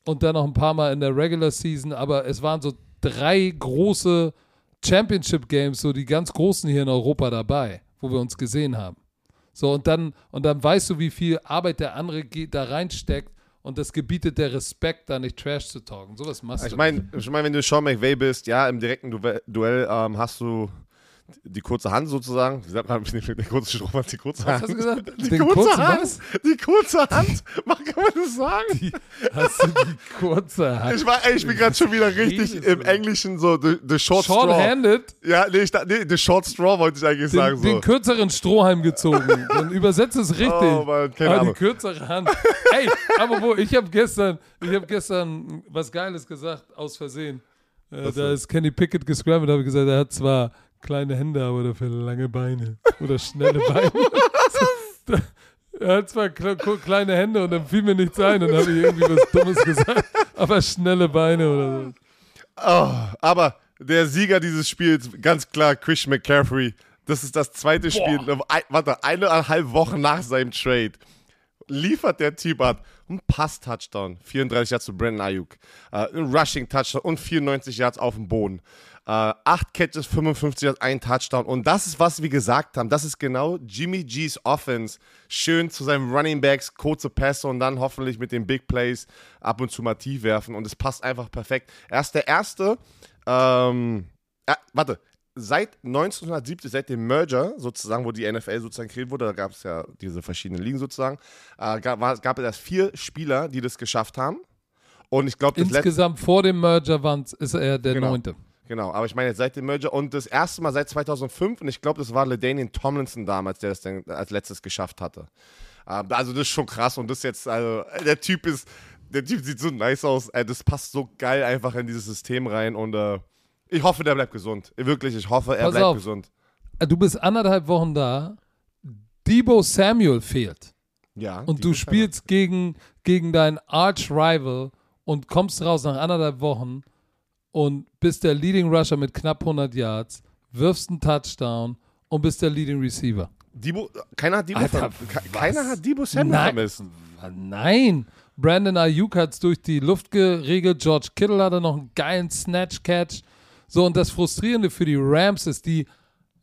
und dann noch ein paar Mal in der Regular Season, aber es waren so drei große Championship Games, so die ganz großen hier in Europa dabei, wo wir uns gesehen haben. So, und dann, und dann weißt du, wie viel Arbeit der andere da reinsteckt und das gebietet der Respekt, da nicht Trash zu talken. Sowas machst Ich du. meine, ich mein, wenn du Sean McVay bist, ja, im direkten Duell, Duell ähm, hast du die kurze Hand sozusagen. Wie sagt man, nicht der kurze Strohmann, die kurze Was Hand. hast du gesagt? Die Den kurze Hand. was? Die kurze Hand. Mach, kann man das sagen? Hast du die kurze Hand? Ich, war, ey, ich bin gerade schon wieder richtig im? Englischen so, the, the short straw. Short-handed, Ja, nee, ich, nee, the short straw wollte ich eigentlich sagen. den, So. den kürzeren Strohhalm gezogen. Dann übersetzt es richtig. Oh Mann, keine Aber die kürzere Hand. Ey, aber wo, ich habe gestern, ich habe gestern was Geiles gesagt, aus Versehen. Äh, Was da ist Kenny Pickett gescrambled, habe ich gesagt, er hat zwar kleine Hände, aber dafür lange Beine. Oder schnelle Beine. er hat zwar kle kleine Hände und dann fiel mir nichts ein und habe ich irgendwie was Dummes gesagt, aber schnelle Beine oder so. Oh, aber der Sieger dieses Spiels, ganz klar, Christian McCaffrey. Das ist das zweite Spiel, ein, warte, eineinhalb Wochen nach seinem Trade. Liefert der Typ ab einen Pass-Touchdown, 34 Yards zu Brandon Ayuk, äh, ein Rushing-Touchdown und 94 Yards auf dem Boden. Äh, acht Catches, 55 Yards, ein Touchdown. Und das ist, was wir gesagt haben. Das ist genau Jimmy G's Offense. Schön zu seinen Running Backs, kurze Pässe und dann hoffentlich mit den Big Plays ab und zu mal tief werfen. Und es passt einfach perfekt. Er ist der Erste, ähm, äh, warte, seit 1970, seit dem Merger sozusagen, wo die NFL sozusagen kreiert wurde, da gab es ja diese verschiedenen Ligen sozusagen, äh, gab, war, gab es erst vier Spieler, die das geschafft haben. Und ich glaube. Insgesamt vor dem Merger ist er der Genau. Neunte. Genau, aber ich meine jetzt seit dem Merger und das erste Mal seit 2005 und ich glaube, das war LaDainian Tomlinson damals, der das dann als letztes geschafft hatte. Ähm, Also das ist schon krass und das jetzt, also der Typ ist, der Typ sieht so nice aus, äh, das passt so geil einfach in dieses System rein und äh, ich hoffe, der bleibt gesund. Wirklich, ich hoffe, er Pass bleibt auf. gesund. Äh, Du bist anderthalb Wochen da. Debo Samuel fehlt. Ja. Und die du spielst gegen, gegen deinen Arch-Rival und kommst raus nach anderthalb Wochen und bist der Leading Rusher mit knapp 100 Yards, wirfst einen Touchdown und bist der Leading Receiver. Debo, keiner hat Debo, Alter, keiner hat Debo Samuel Nein. vermisst. Nein. Brandon Ayuk hat es durch die Luft geregelt. George Kittle hatte noch einen geilen Snatch-Catch. So, und das Frustrierende für die Rams ist, die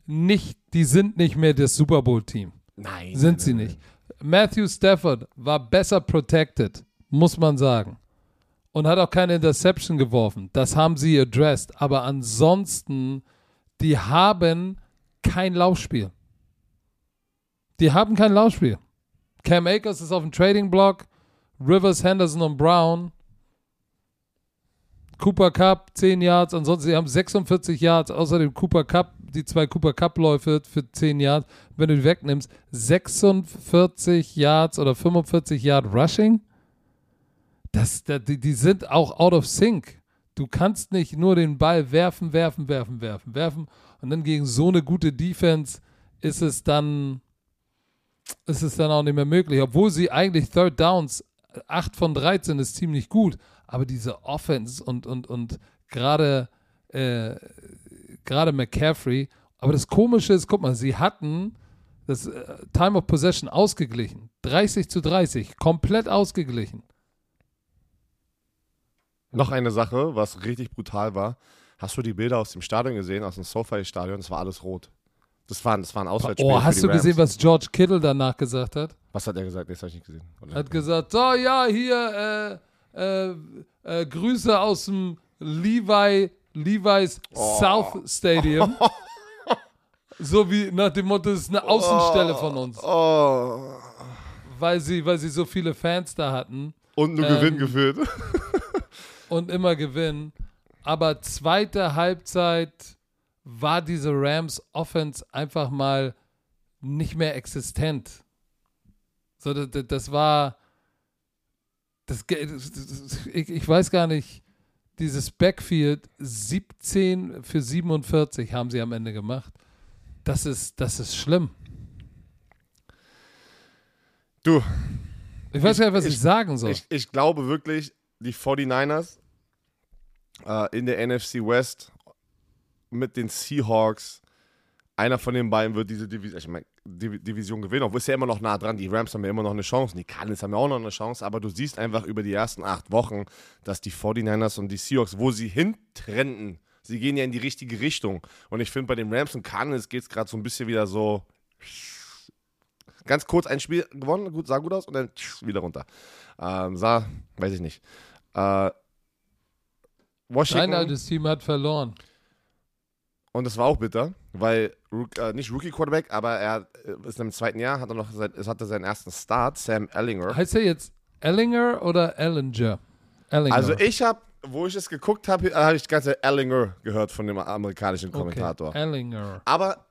nicht, die sind nicht mehr das Super Bowl-Team. Nein. Sind sie nicht. Matthew Stafford war besser protected, muss man sagen. Und hat auch keine Interception geworfen. Das haben sie addressed. Aber ansonsten, die haben kein Laufspiel. Die haben kein Laufspiel. Cam Akers ist auf dem Trading Block. Rivers, Henderson und Brown. Cooper Cup, 10 Yards. Ansonsten, sie haben 46 Yards. Außerdem Cooper Cup, die zwei Cooper Cup-Läufe für 10 Yards. Wenn du die wegnimmst, 46 Yards oder 45 Yard Rushing. Das, das, die, die sind auch out of sync. Du kannst nicht nur den Ball werfen, werfen, werfen, werfen, werfen. Und dann gegen so eine gute Defense ist es dann, ist es dann auch nicht mehr möglich. Obwohl sie eigentlich Third Downs 8 von 13 ist ziemlich gut. Aber diese Offense und, und, und gerade äh, gerade McCaffrey. Aber das Komische ist, guck mal, sie hatten das äh, Time of Possession ausgeglichen. 30 zu 30, komplett ausgeglichen. Noch eine Sache, was richtig brutal war. Hast du die Bilder aus dem Stadion gesehen, aus dem SoFi-Stadion? Es war alles rot. Das war, das war ein Auswärtsspiel Oh, hast du Rams. gesehen, was George Kittle danach gesagt hat? Was hat er gesagt? Nee, Das habe ich nicht gesehen. Oder? hat gesagt, so ja, hier äh, äh, äh, Grüße aus dem Levi, Levi's Oh. South Stadium. so wie nach dem Motto, das ist eine Außenstelle von uns, Oh. weil sie, weil sie so viele Fans da hatten Und nur Ähm, Gewinn geführt. Und immer gewinnen. Aber zweite Halbzeit war diese Rams Offense einfach mal nicht mehr existent. So, das, das- war. Das, das, ich, ich weiß gar nicht, dieses Backfield 17 für 47 haben sie am Ende gemacht. Das ist, das ist schlimm. Du, Ich weiß gar nicht, was ich, ich- sagen soll. ich, ich glaube wirklich, die 49ers äh, in der NFC West mit den Seahawks, einer von den beiden wird diese Division, ich mein, Div Division gewinnen. Obwohl ist ja immer noch nah dran. Die Rams haben ja immer noch eine Chance. Die Cardinals haben ja auch noch eine Chance. Aber du siehst einfach über die ersten acht Wochen, dass die 49ers und die Seahawks, wo sie hintrenden, sie gehen ja in die richtige Richtung. Und ich finde, bei den Rams und Cardinals geht es gerade so ein bisschen wieder so ganz kurz ein Spiel gewonnen, gut, sah gut aus und dann wieder runter. Ähm, sah, weiß ich nicht. Äh, Washington. Dein altes Team hat verloren. Und das war auch bitter, weil äh, nicht Rookie Quarterback, aber er äh, ist im zweiten Jahr, hat er noch sein, es hatte seinen ersten Start, Sam Ellinger. Heißt er jetzt Ellinger oder Ellinger? Ellinger. Also ich habe, wo ich es geguckt habe, habe ich die ganze Ellinger gehört von dem amerikanischen Kommentator. Okay. Ellinger. Aber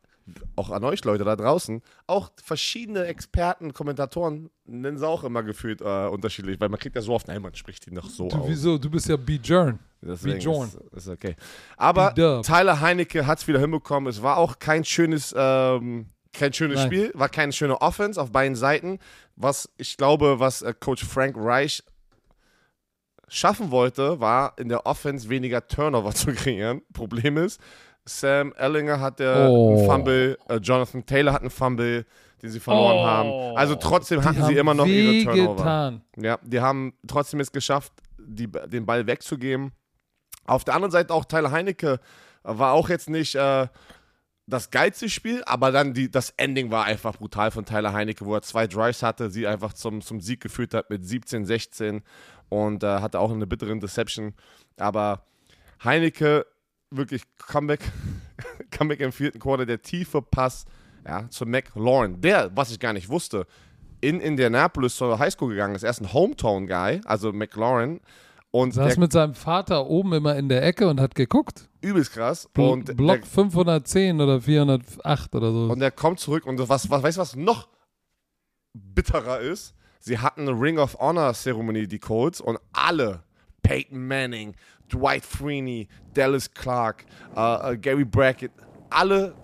auch an euch Leute da draußen, auch verschiedene Experten, Kommentatoren nennen sie auch immer gefühlt äh, unterschiedlich, weil man kriegt ja so oft, nein, man spricht ihn doch so Du, aus. wieso? Du bist ja. Deswegen Bjorn. ist, ist okay. Aber. Tyler Heinecke hat es wieder hinbekommen. Es war auch kein schönes, ähm, kein schönes Nein. Spiel, war keine schöne Offense auf beiden Seiten. Was ich glaube, was äh, Coach Frank Reich schaffen wollte, war in der Offense weniger Turnover zu kreieren. Problem ist, Sam Ellinger hat der Oh. einen Fumble, äh, Jonathan Taylor hat einen Fumble, den sie verloren Oh. haben. Also trotzdem hatten sie immer noch ihre Turnover. wehgetan. Ja, die haben trotzdem es geschafft, die, den Ball wegzugeben. Auf der anderen Seite auch Tyler Heinecke war auch jetzt nicht äh, das geilste Spiel, aber dann die, das Ending war einfach brutal von Tyler Heinecke, wo er zwei Drives hatte, sie einfach zum, zum Sieg geführt hat mit 17, 16 und äh, hatte auch eine bittere Deception. Aber Heinecke, wirklich Comeback, Comeback im vierten Quarter, der tiefe Pass ja, zu McLaurin, der, was ich gar nicht wusste, in Indianapolis zur Highschool gegangen ist. Er ist ein Hometown-Guy, also McLaurin. Und Saß mit seinem Vater oben immer in der Ecke und hat geguckt. übelst krass. Bl Und Block der, 510 oder 408 oder so. und der kommt zurück und was, was, weißt du, was noch bitterer ist? Sie hatten eine Ring of Honor-Zeremonie, die Colts, und alle, Peyton Manning, Dwight Freeney, Dallas Clark, äh, äh, Gary Brackett, alle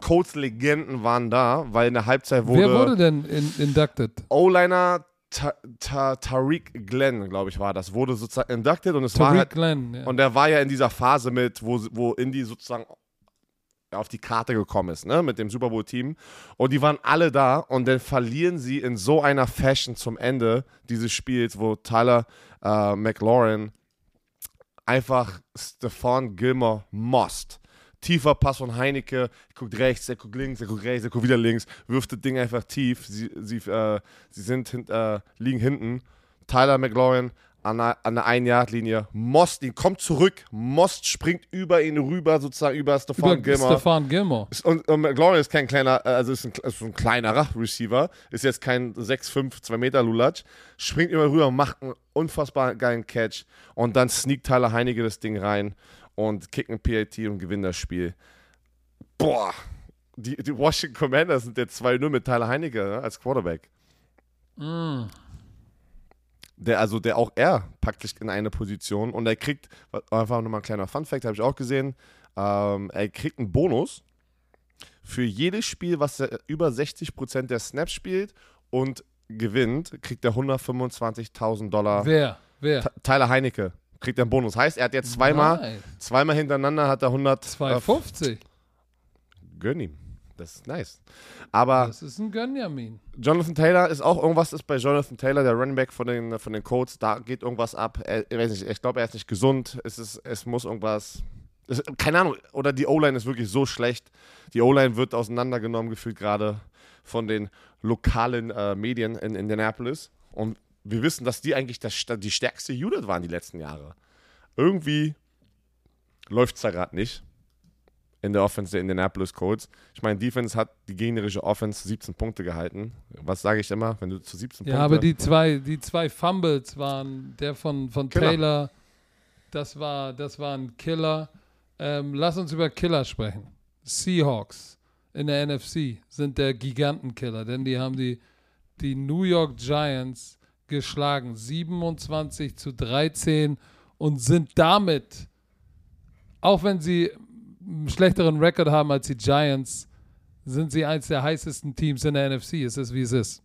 Colts-Legenden waren da, weil in der Halbzeit wurde, Wer wurde denn in inducted? O-Liner Ta Ta Tariq Glenn, glaube ich, war das, wurde sozusagen inducted und es war Tariq halt Glenn. Ja. Und er war ja in dieser Phase mit, wo, wo Indy sozusagen auf die Karte gekommen ist, ne, mit dem Super Bowl-Team. Und die waren alle da und dann verlieren sie in so einer Fashion zum Ende dieses Spiels, wo Tyler äh, McLaurin einfach Stefan Gilmore most. Tiefer Pass von Heineke, er guckt rechts, er guckt links, er guckt rechts, er guckt wieder links, wirft das Ding einfach tief. Sie, sie, äh, sie sind hint, äh, liegen hinten. Tyler McLaurin an der, an der Ein-Yard-Linie. Most, ihn kommt zurück. Most springt über ihn rüber, sozusagen über Stefan Über Gilmore. Stefan Gilmore. Und, und McLaurin ist kein kleiner, äh, also ist ein, ist ein kleinerer Receiver, ist jetzt kein 6'5, 2 Meter Lulatsch, springt immer rüber, macht einen unfassbar geilen Catch und dann sneakt Tyler Heineke das Ding rein und kickt ein PAT und gewinnt das Spiel. Boah, die, die Washington Commanders sind jetzt 2-0 mit Tyler Heineke ne, als Quarterback. Mm. Der, also der auch er packt sich in eine Position und er kriegt, einfach nochmal ein kleiner Fun-Fact, habe ich auch gesehen, ähm, er kriegt einen Bonus für jedes Spiel, was er über 60% der Snaps spielt und gewinnt, kriegt er 125.000 Dollar. Wer? Wer? T- Tyler Heinecke kriegt er einen Bonus. Heißt, er hat jetzt zweimal, Nein. zweimal hintereinander hat er 100. 250. Äh, gönn ihm. Das ist nice. Aber Das ist ein Gönjamin. Jonathan Taylor ist auch irgendwas ist bei Jonathan Taylor, der Running Back von den, von den Colts, da geht irgendwas ab. Er, ich weiß nicht, ich glaube, er ist nicht gesund. Es, ist, es muss irgendwas. Es, keine Ahnung, oder die O-Line ist wirklich so schlecht. Die O-Line wird auseinandergenommen, gefühlt gerade von den lokalen äh, Medien in Indianapolis. Und wir wissen, dass die eigentlich das, die stärkste Unit waren die letzten Jahre. Irgendwie läuft es da gerade nicht in der Offense der Indianapolis Colts. Ich meine, Defense hat die gegnerische Offense 17 Punkte gehalten. Was sage ich immer, wenn du zu 17 Ja, Punkte... aber die zwei, die zwei Fumbles waren der von, von Killer. Taylor, das war, das war ein Killer. Ähm, lass uns über Killer sprechen. Seahawks in der NFC sind der Gigantenkiller, denn die haben die, die New York Giants geschlagen, 27 zu 13 und sind damit, auch wenn sie einen schlechteren Rekord haben als die Giants, sind sie eins der heißesten Teams in der NFC. Es ist, wie es ist.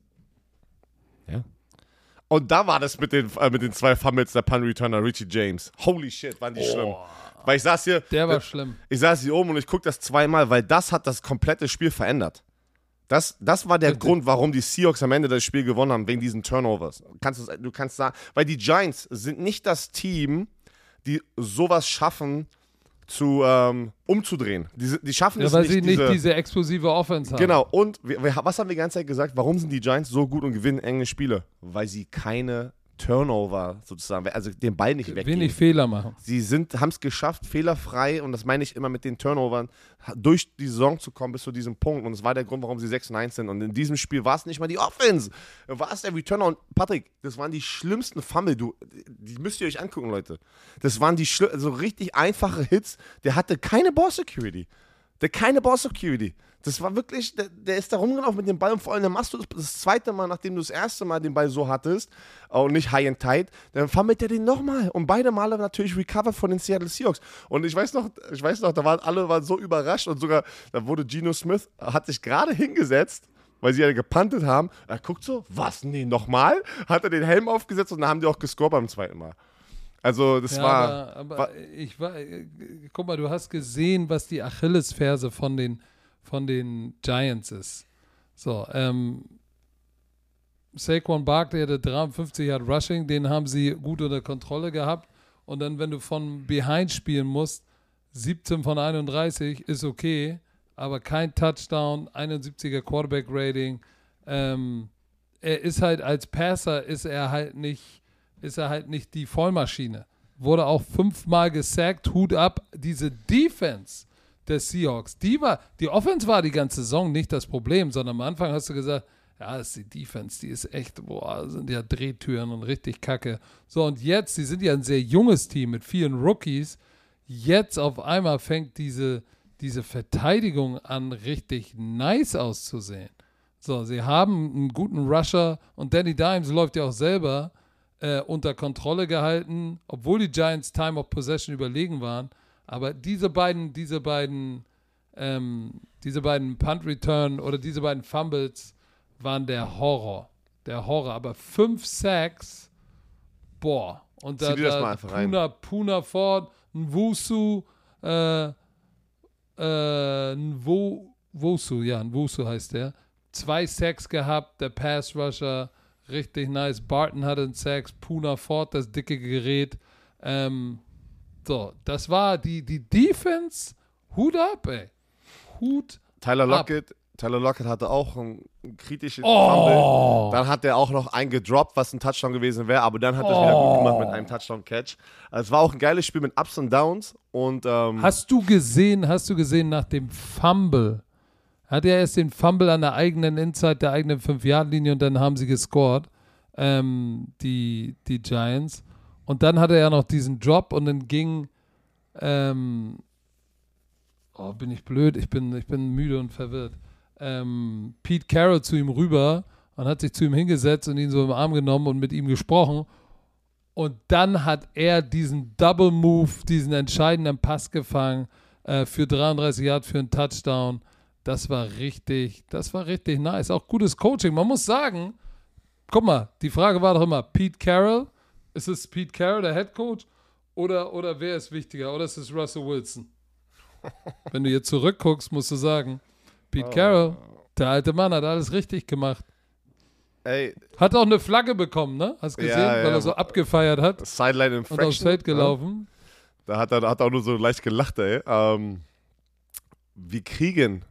Und da war das mit den, äh, mit den zwei Fumbles der Pun-Returner, Richie James. Holy shit, waren die schlimm. Weil ich saß hier, Der war schlimm. ich saß hier oben und ich gucke das zweimal, weil das hat das komplette Spiel verändert. Das, das war der Bitte. Grund, warum die Seahawks am Ende das Spiel gewonnen haben, wegen diesen Turnovers. Kannst du kannst sagen, weil die Giants sind nicht das Team, die sowas schaffen, zu ähm, umzudrehen. Die, die schaffen Ja, es weil nicht, sie nicht diese, diese explosive Offense haben. Genau, und wir, was haben wir die ganze Zeit gesagt? Warum sind die Giants so gut und gewinnen enge Spiele? Weil sie keine Turnover sozusagen, also den Ball nicht weggeben. Wenig Fehler machen. Sie haben es geschafft, fehlerfrei, und das meine ich immer mit den Turnovern, durch die Saison zu kommen bis zu diesem Punkt. Und das war der Grund, warum sie 6 und 1 sind. Und in diesem Spiel war es nicht mal die Offense, war es der Returner. Und Patrick, das waren die schlimmsten Fumble, du, die müsst ihr euch angucken, Leute. Das waren die so richtig einfache Hits. Der hatte keine Ball Security. Der keine Ball Security. Das war wirklich, der, der ist da rumgelaufen mit dem Ball und vor allem, dann machst du das, das zweite Mal, nachdem du das erste Mal den Ball so hattest äh, und nicht high and tight, dann fummelt er den nochmal und beide Male natürlich recovered von den Seattle Seahawks. Und ich weiß noch, ich weiß noch, da waren alle waren so überrascht und sogar, da wurde Geno Smith, hat sich gerade hingesetzt, weil sie ja gepantet haben. Er guckt so, was, nee, nochmal? Hat er den Helm aufgesetzt und dann haben die auch gescored beim zweiten Mal. Also, das Ja, war, aber, aber war- ich war, guck mal, du hast gesehen, was die Achillesferse von den, von den Giants ist. So, ähm, Saquon Barkley hatte 53 Yard Rushing, den haben sie gut unter Kontrolle gehabt. Und dann, wenn du von Behind spielen musst, 17 von 31 ist okay, aber kein Touchdown, 71er Quarterback Rating. Ähm, er ist halt als Passer ist er halt nicht, ist er halt nicht die Vollmaschine. Wurde auch fünfmal gesackt, Hut ab. Diese Defense der Seahawks, die war, die Offense war die ganze Saison nicht das Problem, sondern am Anfang hast du gesagt, ja, ist die Defense, die ist echt, boah, sind ja Drehtüren und richtig kacke. So, und jetzt, sie sind ja ein sehr junges Team mit vielen Rookies. Jetzt auf einmal fängt diese, diese Verteidigung an, richtig nice auszusehen. So, sie haben einen guten Rusher und Danny Dimes läuft ja auch selber äh, unter Kontrolle gehalten, obwohl die Giants Time of Possession überlegen waren. Aber diese beiden, diese beiden, ähm, diese beiden Punt Return oder diese beiden Fumbles waren der Horror. Der Horror. Aber fünf Sacks, boah. Und da, da rein. Puna, Puna Ford, ein Wusu, äh, äh, Nwo, Nwosu, ja, Nwosu heißt der. Zwei Sacks gehabt, der Pass Rusher, richtig nice. Barton hatte einen Sacks, Puna Ford, das dicke Gerät. Ähm, so, das war die, die Defense. Hut ab, ey. Hut Tyler ab. Lockett, Tyler Lockett hatte auch einen kritischen Oh. Fumble. Dann hat er auch noch einen gedroppt, was ein Touchdown gewesen wäre, aber dann hat er es wieder gut gemacht mit einem Touchdown-Catch. Also es war auch ein geiles Spiel mit Ups und Downs und ähm, Hast du gesehen, hast du gesehen nach dem Fumble? Hat er erst den Fumble an der eigenen Inside der eigenen 5-Yard-Linie und dann haben sie gescored, ähm, die, die Giants. Und dann hatte er noch diesen Drop und dann ging, ähm, oh, bin ich blöd, ich bin, ich bin müde und verwirrt. Ähm, Pete Carroll zu ihm rüber und hat sich zu ihm hingesetzt und ihn so im Arm genommen und mit ihm gesprochen. Und dann hat er diesen Double Move, diesen entscheidenden Pass gefangen äh, für 33 Yard für einen Touchdown. Das war richtig, das war richtig nice. Auch gutes Coaching. Man muss sagen, guck mal, die Frage war doch immer, Pete Carroll, ist es Pete Carroll, der Head Coach, oder, oder wer ist wichtiger? Oder ist es Russell Wilson? Wenn du jetzt zurückguckst, musst du sagen, Pete Carroll, der alte Mann hat alles richtig gemacht. ey, Hat auch eine Flagge bekommen, ne? Hast gesehen, Ja, weil ja, er so abgefeiert hat Sideline und aufs Infraction. Feld gelaufen. Da hat er, hat auch nur so leicht gelacht, ey. Ähm, wir kriegen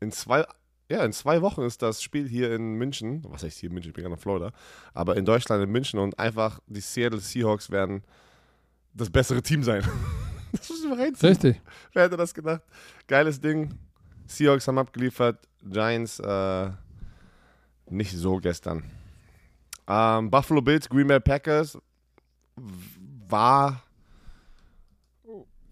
in zwei, ja, in zwei Wochen ist das Spiel hier in München. Was heißt hier in München? Ich bin gerade in Florida. Aber in Deutschland, in München und einfach die Seattle Seahawks werden das bessere Team sein. das muss ich mal reinziehen. Richtig. Wer hätte das gedacht? Geiles Ding. Seahawks haben abgeliefert. Giants äh, nicht so gestern. Ähm, Buffalo Bills, Green Bay Packers war,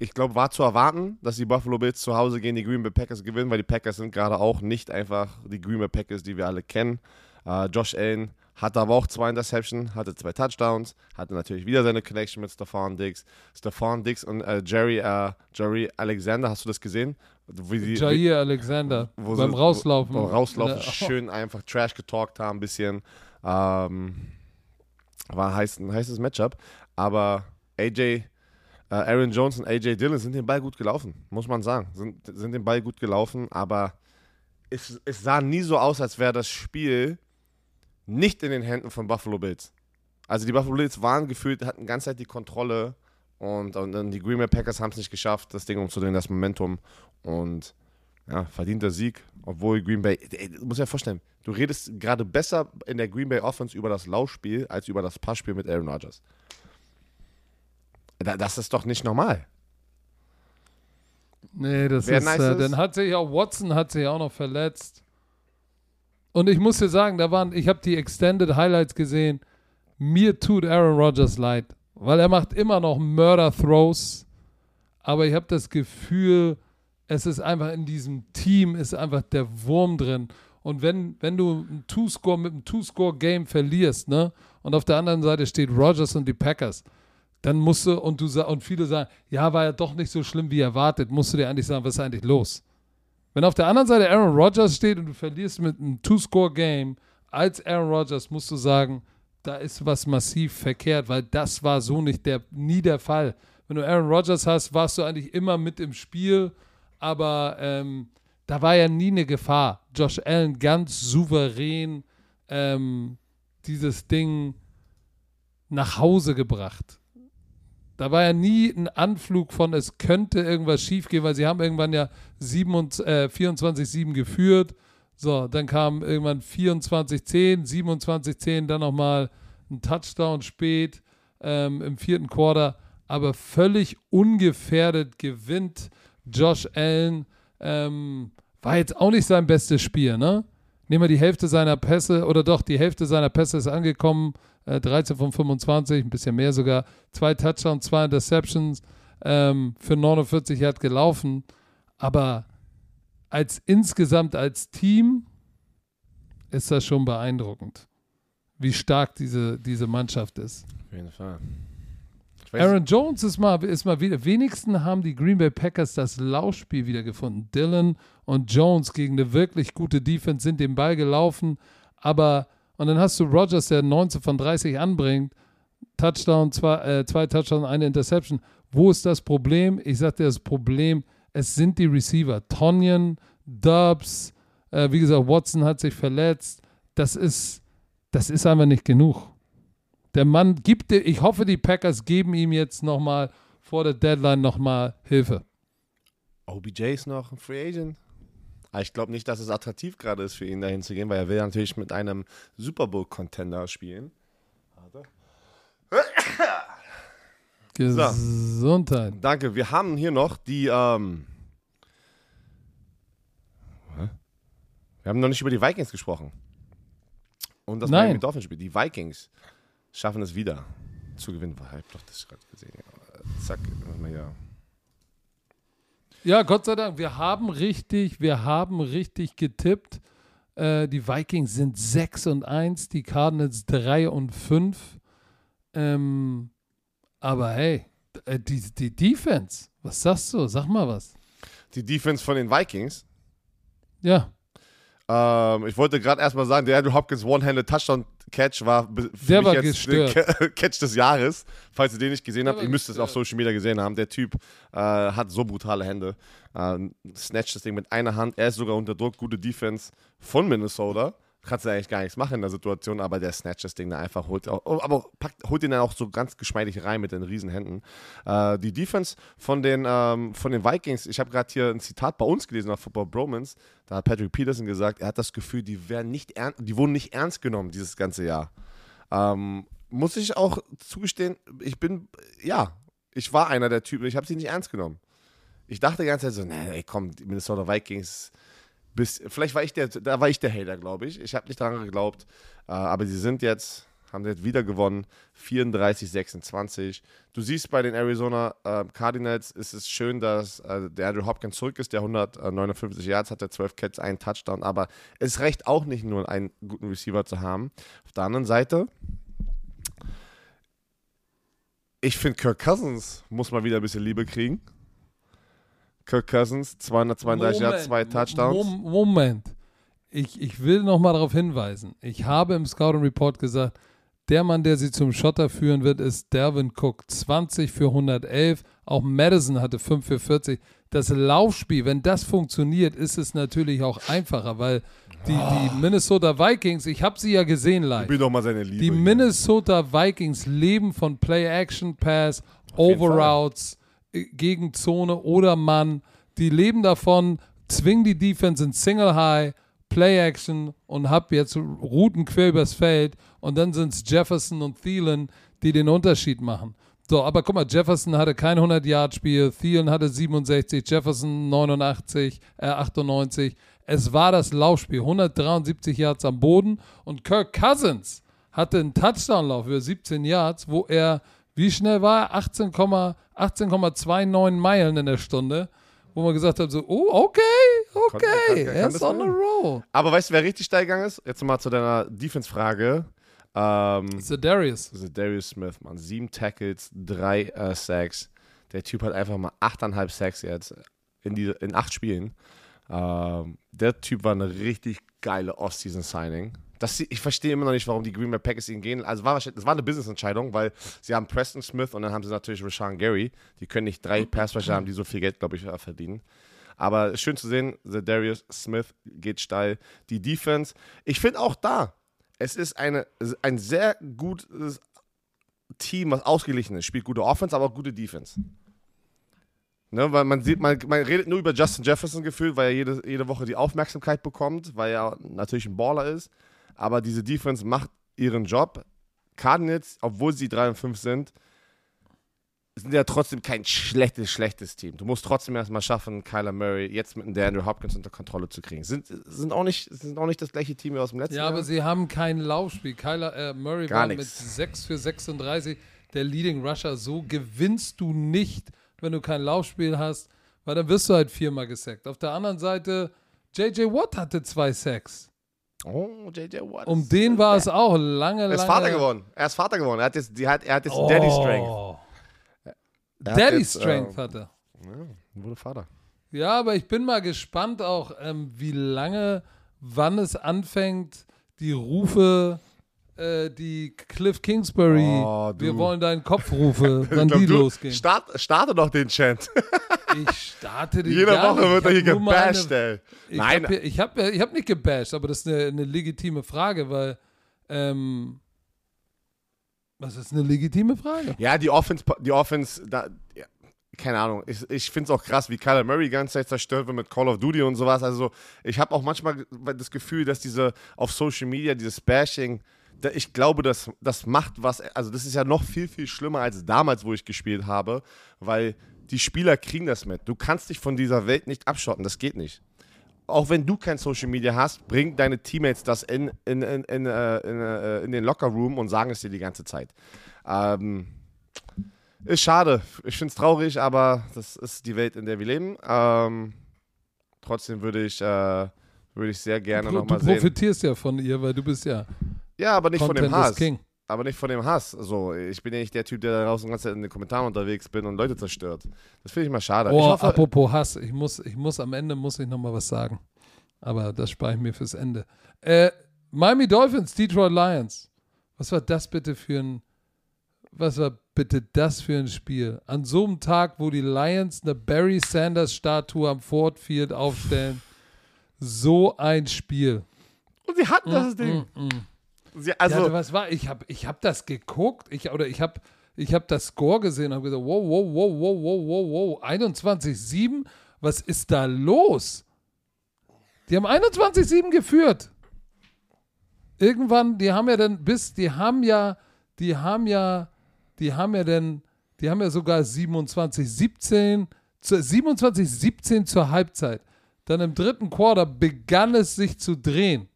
ich glaube, war zu erwarten, dass die Buffalo Bills zu Hause gegen die Green Bay Packers gewinnen, weil die Packers sind gerade auch nicht einfach die Green Bay Packers, die wir alle kennen. Äh, Josh Allen hatte aber auch zwei Interceptions, hatte zwei Touchdowns, hatte natürlich wieder seine Connection mit Stephon Diggs. Stephon Diggs und äh, Jerry, äh, Jerry Alexander, hast du das gesehen? Wie die, Jair Alexander wo beim sie- Rauslaufen. Wo, rauslaufen, Ja. schön einfach Trash getalkt haben, ein bisschen. Ähm, war ein, heiß, ein heißes Matchup. Aber AJ, Aaron Jones und AJ Dillon sind den Ball gut gelaufen, muss man sagen. Sind, sind den Ball gut gelaufen, aber es, es sah nie so aus, als wäre das Spiel nicht in den Händen von Buffalo Bills. Also die Buffalo Bills waren gefühlt, hatten ganz Zeit die Kontrolle und, und dann die Green Bay Packers haben es nicht geschafft, das Ding umzudrehen, das Momentum. Und ja, verdienter Sieg, obwohl Green Bay, ey, du musst dir vorstellen, du redest gerade besser in der Green Bay Offense über das Laufspiel als über das Passspiel mit Aaron Rodgers. Da, das ist doch nicht normal. Nee, das Wer ist, nice äh, ist? dann hat sich auch Watson hat sich auch noch verletzt. Und ich muss dir sagen, da waren, ich habe die Extended Highlights gesehen. Mir tut Aaron Rodgers leid, weil er macht immer noch Murder Throws, aber ich habe das Gefühl, es ist einfach in diesem Team ist einfach der Wurm drin. Und wenn, wenn du ein Two-Score mit einem Two-Score-Game verlierst, ne, und auf der anderen Seite steht Rodgers und die Packers, dann musst du, und du und viele sagen, ja, war ja doch nicht so schlimm wie erwartet, musst du dir eigentlich sagen, was ist eigentlich los? Wenn auf der anderen Seite Aaron Rodgers steht und du verlierst mit einem Two-Score-Game als Aaron Rodgers, musst du sagen, da ist was massiv verkehrt, weil das war so nicht der, nie der Fall. Wenn du Aaron Rodgers hast, warst du eigentlich immer mit im Spiel, aber ähm, da war ja nie eine Gefahr. Josh Allen ganz souverän ähm, dieses Ding nach Hause gebracht. Da war ja nie ein Anflug von, es könnte irgendwas schiefgehen, weil sie haben irgendwann ja 27, äh, 24-7 geführt. So, dann kam irgendwann 24-10, 27-10, dann nochmal ein Touchdown spät ähm, im vierten Quarter. Aber völlig ungefährdet gewinnt Josh Allen. Ähm, war jetzt auch nicht sein bestes Spiel, ne? Nehmen wir die Hälfte seiner Pässe, oder doch, die Hälfte seiner Pässe ist angekommen. Äh, 13 von 25, ein bisschen mehr sogar. Zwei Touchdowns, zwei Interceptions ähm, für 49 Yard gelaufen. Aber als insgesamt als Team ist das schon beeindruckend, wie stark diese, diese Mannschaft ist. Auf jeden Fall. Aaron Jones ist mal, ist mal wieder. Wenigstens haben die Green Bay Packers das Laufspiel wieder gefunden. Dylan und Jones gegen eine wirklich gute Defense sind den Ball gelaufen. Aber, und dann hast du Rogers, der 19 von 30 anbringt. Touchdown, zwei, äh, zwei Touchdowns, eine Interception. Wo ist das Problem? Ich sagte, das Problem, Es sind die Receiver. Tonyan, Dubs, äh, wie gesagt, Watson hat sich verletzt. Das ist, das ist einfach nicht genug. Der Mann gibt, dir- ich hoffe, die Packers geben ihm jetzt nochmal vor der Deadline nochmal Hilfe. OBJ ist noch ein Free Agent. Aber ich glaube nicht, dass es attraktiv gerade ist für ihn, dahin zu gehen, weil er will natürlich mit einem Super Bowl-Contender spielen. Warte. Gesundheit. Danke. Wir haben hier noch die. Ähm, wir haben noch nicht über die Vikings gesprochen. Und das. Miami Dolphins Spiel. Die Vikings schaffen es wieder zu gewinnen. Ich hab doch das gerade gesehen. Ja. Zack. mal hier. Ja, Gott sei Dank, wir haben richtig, wir haben richtig getippt. Äh, die Vikings sind 6 und 1, die Cardinals 3 und 5. Ähm, aber hey, äh, die, die Defense, was sagst du? Sag mal was. Die Defense von den Vikings. Ja, Ähm, ich wollte gerade erstmal sagen, der Andrew Hopkins One-Handed Touchdown Catch war für mich jetzt gestört. Catch des Jahres. Falls ihr den nicht gesehen habt, ihr müsst es auf. Social Media gesehen haben. Der Typ äh, hat so brutale Hände. Äh, snatcht das Ding mit einer Hand. Er ist sogar unter Druck. Gute Defense von Minnesota. Kannst du eigentlich gar nichts machen in der Situation, aber der snatcht das Ding da einfach, holt, aber packt, holt ihn dann auch so ganz geschmeidig rein mit den riesen Händen. Äh, die Defense von den, ähm, von den Vikings, ich habe gerade hier ein Zitat bei uns gelesen auf Football Bromance, da hat Patrick Peterson gesagt, er hat das Gefühl, die, werden nicht die wurden nicht ernst genommen dieses ganze Jahr. Ähm, muss ich auch zugestehen, ich bin, ja, ich war einer der Typen, ich habe sie nicht ernst genommen. Ich dachte die ganze Zeit so, nee, komm, die Minnesota Vikings, bis, vielleicht war ich der, da war ich der Hater, glaube ich. Ich habe nicht daran geglaubt, äh, aber sie sind jetzt, haben jetzt wieder gewonnen, 34, 26. Du siehst bei den Arizona äh, Cardinals ist es schön, dass äh, der Andrew Hopkins zurück ist, der 159 Yards hat, der 12 Catch, einen Touchdown, aber es reicht auch nicht nur, einen guten Receiver zu haben. Auf der anderen Seite, ich finde, Kirk Cousins muss mal wieder ein bisschen Liebe kriegen. Kirk Cousins, 232 Yards, zwei Touchdowns. Mom- Moment. Ich, ich will noch mal darauf hinweisen. Ich habe im Scouting Report gesagt, der Mann, der sie zum Schotter führen wird, ist Derwin Cook. 20 für 111. Auch Madison hatte 5 für 40. Das Laufspiel, wenn das funktioniert, ist es natürlich auch einfacher, weil die, die Minnesota Vikings, ich habe sie ja gesehen live. Mir doch mal seine Liebe. Die. Minnesota Vikings leben von Play-Action-Pass, Overroutes, äh, gegen Zone oder Mann. Die leben davon, zwingen die Defense in Single High, Play-Action und hab jetzt Routen quer übers Feld und dann sind es Jefferson und Thielen, die den Unterschied machen. So, aber guck mal, Jefferson hatte kein 100-Yard-Spiel, Thielen hatte 67, Jefferson 89, äh 98. Es war das Laufspiel, 173 Yards am Boden und Kirk Cousins hatte einen Touchdown-Lauf über 17 Yards, wo er, wie schnell war er? 18,- 18,29 Meilen in der Stunde, wo man gesagt hat, so, oh, okay, okay, Kann- kann- er ist on the sein? roll. Aber weißt du, wer richtig steil gegangen ist? Jetzt mal zu deiner Defense-Frage. Ähm, Zedarius. das ist Darius Smith, Mann. Sieben Tackles, drei äh, Sacks. Der Typ hat einfach mal achteinhalb Sacks jetzt in, die, in acht Spielen. Ähm, der Typ war eine richtig geile Off-Season-Signing. Das, ich verstehe immer noch nicht, warum die Green Bay Packers ihn gehen. Also war das war eine Business-Entscheidung, weil sie haben Preston Smith und dann haben sie natürlich Rashawn Gary. Die können nicht drei Passwasher haben, die so viel Geld, glaube ich, äh, verdienen. Aber schön zu sehen, the Darius Smith geht steil. Die Defense, ich finde auch da, es ist eine, ein sehr gutes Team, was ausgeglichen ist. Spielt gute Offense, aber auch gute Defense. Ne, weil man sieht, man, man redet nur über Justin Jefferson gefühlt, weil er jede, jede Woche die Aufmerksamkeit bekommt, weil er natürlich ein Baller ist. Aber diese Defense macht ihren Job. Cardinals, obwohl sie 3 und 5 sind, sind ja trotzdem kein schlechtes, schlechtes Team. Du musst trotzdem erstmal schaffen, Kyler Murray jetzt mit dem Andrew Hopkins unter Kontrolle zu kriegen. Sind, sind, auch nicht, sind auch nicht das gleiche Team wie aus dem letzten Ja, Jahr. aber sie haben kein Laufspiel. Kyler äh, Murray Gar war nix. mit 6 für 36 der Leading Rusher. So gewinnst du nicht, wenn du kein Laufspiel hast, weil dann wirst du halt viermal gesackt. Auf der anderen Seite, JJ Watt hatte zwei Sacks. Oh, JJ Watt. Um den war es auch lange, Er lange. ist Vater geworden. Er ist Vater geworden. Er hat jetzt, die hat, er hat jetzt Daddy Strength. Oh, Er Daddy jetzt, Strength Äh, hat er. ja, wurde Vater. Ja, aber ich bin mal gespannt auch, ähm, wie lange, wann es anfängt, die Rufe, äh, die Cliff Kingsbury, Oh, wir wollen deinen Kopf Rufe, wann Ich glaub, die losgehen. Start, starte doch den Chant. ich starte die Jede Woche wird er hab hier gebasht, ey. Ich Nein, habe ich hab, ich hab nicht gebasht, aber das ist eine, eine legitime Frage, weil. Ähm, was ist eine legitime Frage? Ja, die Offense, die Offense, da, ja, keine Ahnung. Ich, ich finde es auch krass, wie Kyler Murray die ganze Zeit zerstört wird mit Call of Duty und sowas. Also, ich habe auch manchmal das Gefühl, dass diese auf Social Media, dieses Bashing, ich glaube, das, das macht was. Also, das ist ja noch viel, viel schlimmer als damals, wo ich gespielt habe, weil die Spieler kriegen das mit. Du kannst dich von dieser Welt nicht abschotten. Das geht nicht. Auch wenn du kein Social Media hast, bringen deine Teammates das in, in, in, in, äh, in, äh, in den Lockerroom und sagen es dir die ganze Zeit. Ähm, ist schade. Ich finde es traurig, aber das ist die Welt, in der wir leben. Ähm, trotzdem würde ich, äh, würde ich sehr gerne Du, du nochmal sehen. profitierst ja von ihr, weil du bist ja Ja, aber nicht von Content dem Hass. Aber nicht von dem Hass. So, ich bin ja nicht der Typ, der da draußen Zeit in den Kommentaren unterwegs bin und Leute zerstört. Das finde ich mal schade. ich Oh, hoffe, apropos Hass, ich muss, ich muss am Ende muss ich noch mal was sagen. Aber das spare ich mir fürs Ende. Äh, Miami Dolphins, Detroit Lions. Was war das bitte für ein, was war bitte das für ein Spiel? An so einem Tag, wo die Lions eine Barry Sanders Statue am Ford Field aufstellen, so ein Spiel. und sie hatten das Ding. Mm, mm. Sie, Also, ja, was war? Ich habe ich hab das geguckt, ich, oder ich habe ich hab das Score gesehen und habe gesagt, wow, wow, wow, wow, wow, wow, wow, 21-7, was ist da los? Die haben 21-7 geführt. Irgendwann, die haben ja dann bis, die haben ja, die haben ja, die haben ja dann, die haben ja sogar 27-17, zu- 27-17 zur Halbzeit. Dann im dritten Quarter begann es sich zu drehen.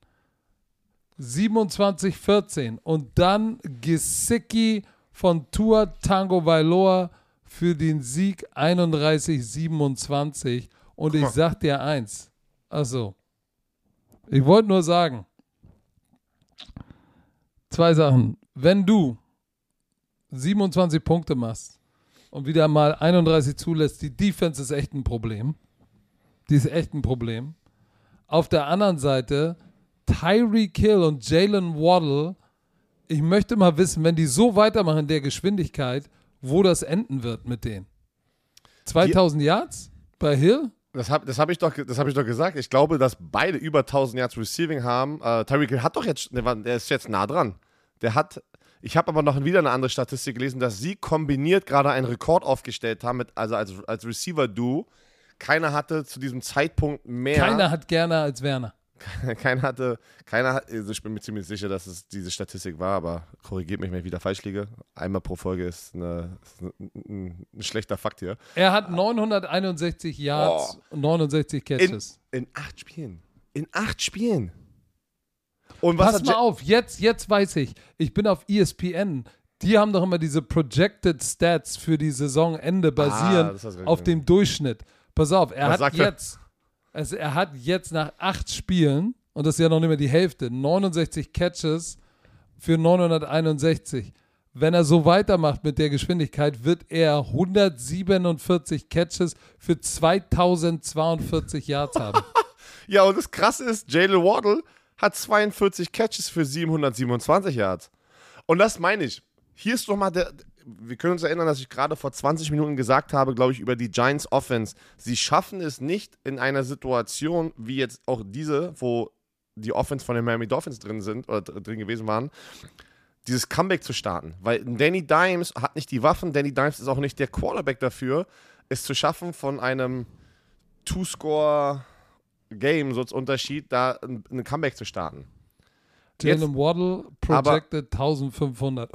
27-14 und dann Gesicki von Tour Tango Vailoa für den Sieg 31-27 und ich sag dir eins, also ich wollte nur sagen, zwei Sachen, wenn du 27 Punkte machst und wieder mal 31 zulässt, die Defense ist echt ein Problem, die ist echt ein Problem. Auf der anderen Seite Tyreek Hill und Jalen Waddle, ich möchte mal wissen, wenn die so weitermachen in der Geschwindigkeit, wo das enden wird mit denen. 2000 Yards bei Hill? das habe das hab ich, doch das hab ich doch gesagt. Ich glaube, dass beide über 1000 Yards Receiving haben. Äh, Tyreek Hill hat doch jetzt, der, war- der ist jetzt nah dran. Der hat, ich habe aber noch wieder eine andere Statistik gelesen, dass sie kombiniert gerade einen Rekord aufgestellt haben, mit, also als, als Receiver-Duo. Keiner hatte zu diesem Zeitpunkt mehr. Keiner hat gerne als Werner. keiner hatte, keiner also ich bin mir ziemlich sicher, dass es diese Statistik war, aber korrigiert mich, wenn ich wieder falsch liege. Einmal pro Folge ist, eine, ist ein, ein, schlechter Fakt hier. Er hat 961 Yards und 69 Catches. In acht Spielen. In acht Spielen. Und was Pass mal auf, jetzt, jetzt weiß ich, ich bin auf ESPN. Die haben doch immer diese Projected Stats für die Saisonende basierend Ah, hast du auf dem Durchschnitt. Pass auf, er Was hat sagt er? Also er hat jetzt nach acht Spielen, und das ist ja noch nicht mehr die Hälfte, 69 Catches für 961. Wenn er so weitermacht mit der Geschwindigkeit, wird er 147 Catches für 2042 Yards haben. Ja, und das Krasse ist, Jalen Waddle hat 42 Catches für 727 Yards. Und das meine ich. Hier ist doch mal der. Wir können uns erinnern, dass ich gerade vor 20 Minuten gesagt habe, glaube ich, über die Giants Offense. Sie schaffen es nicht in einer Situation wie jetzt auch diese, wo die Offense von den Miami Dolphins drin sind oder dr- drin gewesen waren, dieses Comeback zu starten. Weil Danny Dimes hat nicht die Waffen, Danny Dimes ist auch nicht der Quarterback dafür, es zu schaffen, von einem Two-Score-Game, so als Unterschied, da ein Comeback zu starten. Jalen Waddle projected 1500.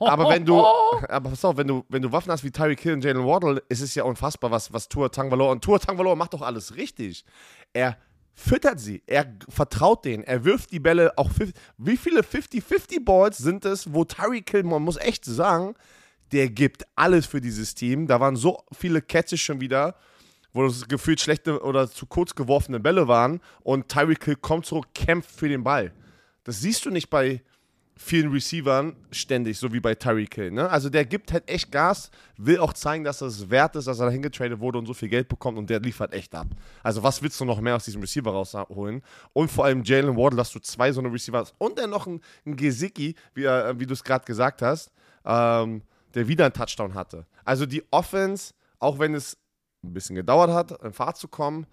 Aber wenn du, aber pass auf, wenn du, wenn du Waffen hast wie Tyreek Hill und Jalen Waddle, ist es ja unfassbar, was, was Tua Tagovailoa und Tua Tagovailoa macht doch alles richtig. Er füttert sie, er vertraut denen, er wirft die Bälle auch, 50 wie viele 50-50 Balls sind es, wo Tyreek Hill, man muss echt sagen, der gibt alles für dieses Team. Da waren so viele Catches schon wieder, wo es gefühlt schlechte oder zu kurz geworfene Bälle waren und Tyreek Hill kommt zurück, kämpft für den Ball. Das siehst du nicht bei vielen Receivern ständig, so wie bei Tyreek Hill. Ne? Also der gibt halt echt Gas, will auch zeigen, dass es wert ist, dass er dahin getradet wurde und so viel Geld bekommt und der liefert echt ab. Also was willst du noch mehr aus diesem Receiver rausholen? Und vor allem Jalen Waddle, dass du zwei so eine Receiver hast und dann noch ein, ein Gesicki, wie, er- wie du es gerade gesagt hast, ähm, der wieder einen Touchdown hatte. Also die Offense, auch wenn es ein bisschen gedauert hat, in Fahrt zu kommen.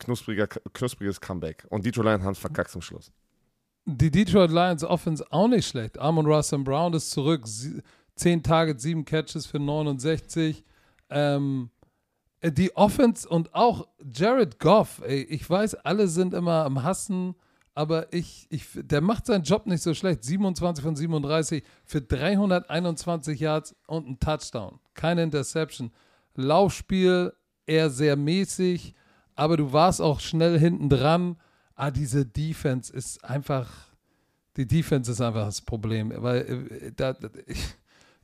Knuspriger, knuspriges Comeback. Und Detroit Lions haben es verkackt zum Schluss. Die Detroit Lions Offense auch nicht schlecht. Amon Russell Brown ist zurück. 10 Targets, 7 Catches für 69. Ähm, äh, die Offense und auch Jared Goff, ey, ich weiß, alle sind immer am Hassen, aber ich, ich, der macht seinen Job nicht so schlecht. 27 von 37 für 321 Yards und ein Touchdown. Keine Interception. Laufspiel eher sehr mäßig, aber du warst auch schnell hinten dran. Ah, diese Defense ist einfach, die Defense ist einfach das Problem, weil äh, da,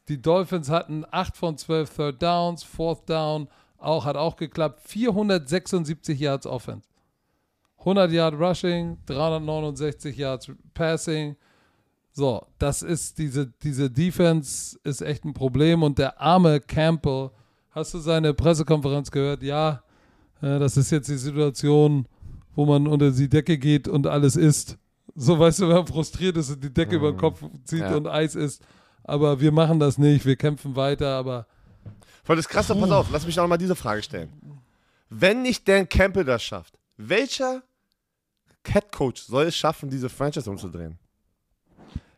die Dolphins hatten 8 von 12 Third Downs, Fourth Down, auch, hat auch geklappt. 476 Yards Offense. 100 Yard Rushing, 369 Yards Passing. So, das ist diese, diese Defense ist echt ein Problem und der arme Campbell, hast du seine Pressekonferenz gehört? Ja, äh, das ist jetzt die Situation, wo man unter die Decke geht und alles isst. So, weißt du, wenn man frustriert ist und die Decke mhm. über den Kopf zieht ja. und Eis isst. Aber wir machen das nicht, wir kämpfen weiter, aber Voll das Krasse, pass auf, lass mich auch mal diese Frage stellen. Wenn nicht Dan Campbell das schafft, welcher Cat Coach soll es schaffen, diese Franchise umzudrehen?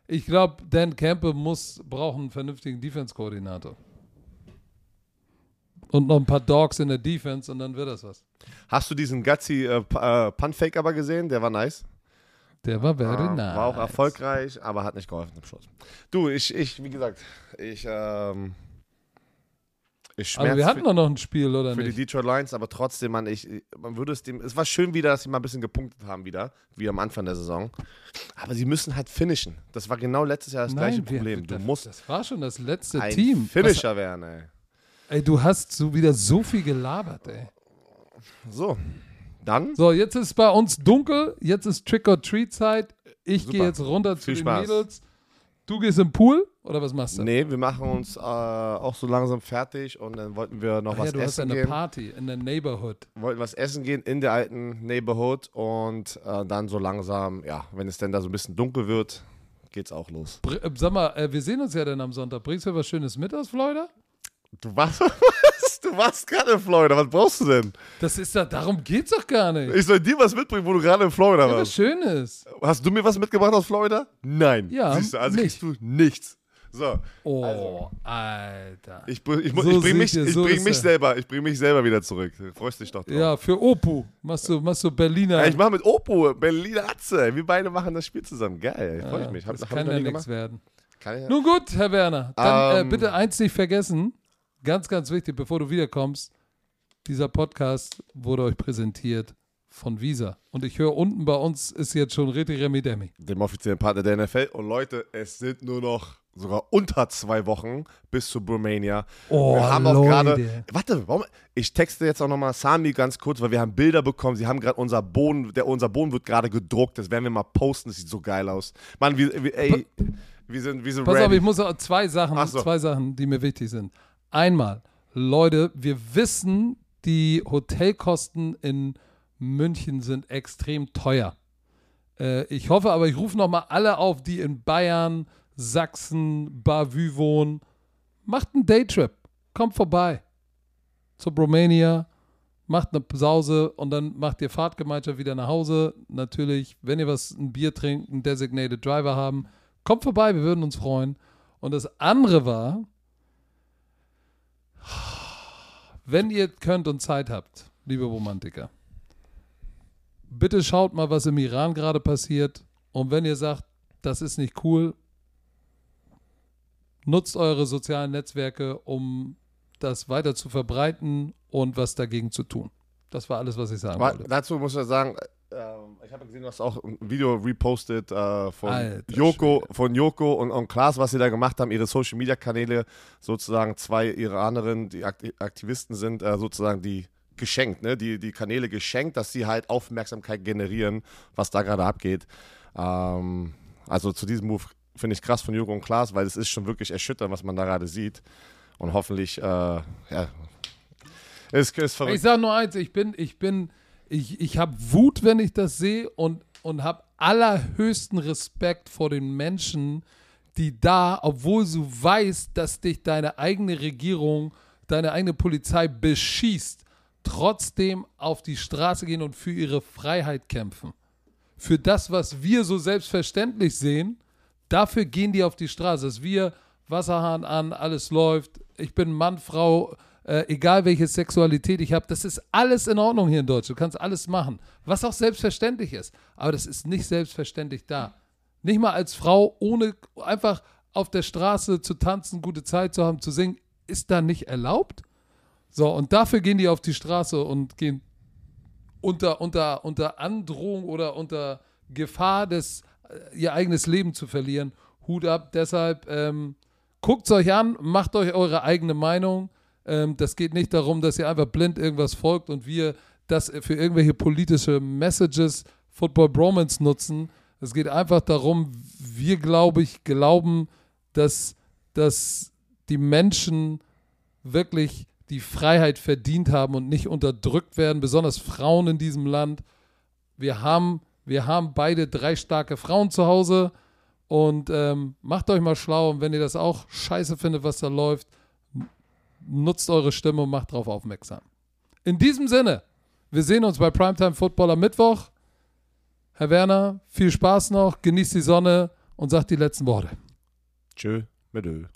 Ich glaube, Dan Campbell muss brauchen einen vernünftigen Defense-Koordinator. Und noch ein paar Dogs in der Defense und dann wird das was. Hast du diesen Gutsy äh, äh, Punt-Fake aber gesehen? Der war nice. Der war very äh, nice. War auch erfolgreich, aber hat nicht geholfen zum Schluss. Du, ich, ich wie gesagt, ich, ähm, ich aber wir hatten doch noch ein Spiel, oder für nicht? Für die Detroit Lions, aber trotzdem, man, ich, man würde es dem. Es war schön wieder, dass sie mal ein bisschen gepunktet haben wieder, wie am Anfang der Saison. Aber sie müssen halt finishen. Das war genau letztes Jahr das Nein, gleiche Problem. Du das, musst. Das war schon das letzte ein Team. Finisher Was, werden, ey. Ey, du hast so wieder so viel gelabert, ey. So. Dann? So, jetzt ist bei uns dunkel. Jetzt ist Trick-or-Treat-Zeit. Ich gehe jetzt runter zu den Spaß. Mädels. Du gehst im Pool oder was machst du? Nee, wir machen uns äh, auch so langsam fertig und dann wollten wir noch Ach was ja, du essen hast eine gehen. Party in der Neighborhood. Wollten was essen gehen in der alten Neighborhood und äh, dann so langsam, ja, wenn es denn da so ein bisschen dunkel wird, geht's auch los. Br äh, sag mal, äh, wir sehen uns ja dann am Sonntag. Bringst du was Schönes mit aus Florida? Du warst, du warst gerade in Florida. Was brauchst du denn? Das ist da, darum geht's doch gar nicht. Ich soll dir was mitbringen, wo du gerade in Florida ja, warst. Was Schönes. Hast du mir was mitgebracht aus Florida? Nein. Ja. Siehst du, also nicht. kriegst du nichts. So. Oh, also, Alter. Ich, ich, ich, so ich bringe mich, so bring mich selber, ich bring mich selber wieder zurück. Freust dich doch drauf. Ja, für Opu machst du, machst du Berliner. Ja, ich mache mit Opu Berliner Atze. Wir beide machen das Spiel zusammen. Geil, freue ich mich. Hab, das kann ja nichts werden. Kann ja. Nun gut, Herr Werner. Dann äh, ähm, bitte eins nicht vergessen. Ganz, ganz wichtig, bevor du wiederkommst. Dieser Podcast wurde euch präsentiert von Visa. Und ich höre unten bei uns ist jetzt schon Reti Remi Demi. Dem offiziellen Partner der NFL. Und Leute, es sind nur noch sogar unter zwei Wochen bis zu Bromania. Oh, wir haben auch gerade. Warte, warum? Ich texte jetzt auch nochmal Sami ganz kurz, weil wir haben Bilder bekommen. Sie haben gerade unser Boden, der, unser Boden wird gerade gedruckt. Das werden wir mal posten. Das sieht so geil aus. Mann, wir, wir ey, wir sind, wir sind Pass ready. auf, ich muss auch zwei Sachen, so. zwei Sachen, die mir wichtig sind. Einmal, Leute, wir wissen, die Hotelkosten in München sind extrem teuer. Äh, ich hoffe aber, ich rufe nochmal alle auf, die in Bayern, Sachsen, Bavü wohnen. Macht einen Daytrip. Kommt vorbei. Zur Romania. Macht eine Sause und dann macht ihr Fahrtgemeinschaft wieder nach Hause. Natürlich, wenn ihr was, ein Bier trinkt, einen Designated Driver haben, kommt vorbei, wir würden uns freuen. Und das andere war, wenn ihr könnt und Zeit habt, liebe Romantiker, bitte schaut mal, was im Iran gerade passiert. Und wenn ihr sagt, das ist nicht cool, nutzt eure sozialen Netzwerke, um das weiter zu verbreiten und was dagegen zu tun. Das war alles, was ich sagen wollte. Dazu muss ich sagen, äh, ich habe gesehen, du hast auch ein Video repostet äh, von, Alter, Joko, von Joko und, und Klaas, was sie da gemacht haben, ihre Social Media Kanäle, sozusagen zwei Iranerinnen, die Aktivisten sind, äh, sozusagen die geschenkt, ne? die, die Kanäle geschenkt, dass sie halt Aufmerksamkeit generieren, was da gerade abgeht. Ähm, also zu diesem Move finde ich krass von Jürgen und Klaas, weil es ist schon wirklich erschütternd, was man da gerade sieht. Und hoffentlich, äh, ja, ist, ist verrückt. Ich sage nur eins, ich bin, ich bin, ich, ich habe Wut, wenn ich das sehe und, und habe allerhöchsten Respekt vor den Menschen, die da, obwohl du weißt, dass dich deine eigene Regierung deine eigene Polizei beschießt, trotzdem auf die Straße gehen und für ihre Freiheit kämpfen. Für das, was wir so selbstverständlich sehen, dafür gehen die auf die Straße. Dass wir Wasserhahn an, alles läuft, ich bin Mann, Frau, äh, egal welche Sexualität ich habe, das ist alles in Ordnung hier in Deutschland. Du kannst alles machen, was auch selbstverständlich ist. Aber das ist nicht selbstverständlich da. Nicht mal als Frau, ohne einfach auf der Straße zu tanzen, gute Zeit zu haben, zu singen, ist da nicht erlaubt. So, und dafür gehen die auf die Straße und gehen unter, unter, unter Androhung oder unter Gefahr, des, äh, ihr eigenes Leben zu verlieren. Hut ab. Deshalb ähm, guckt es euch an, macht euch eure eigene Meinung. Ähm, das geht nicht darum, dass ihr einfach blind irgendwas folgt und wir das für irgendwelche politische Messages Football Bromance nutzen. Es geht einfach darum, wir, glaube ich, glauben, dass, dass die Menschen wirklich die Freiheit verdient haben und nicht unterdrückt werden, besonders Frauen in diesem Land. Wir haben, wir haben beide drei starke Frauen zu Hause und ähm, macht euch mal schlau und wenn ihr das auch scheiße findet, was da läuft, nutzt eure Stimme und macht darauf aufmerksam. In diesem Sinne, wir sehen uns bei Primetime Football am Mittwoch. Herr Werner, viel Spaß noch, genießt die Sonne und sagt die letzten Worte. Tschö, mit Öl.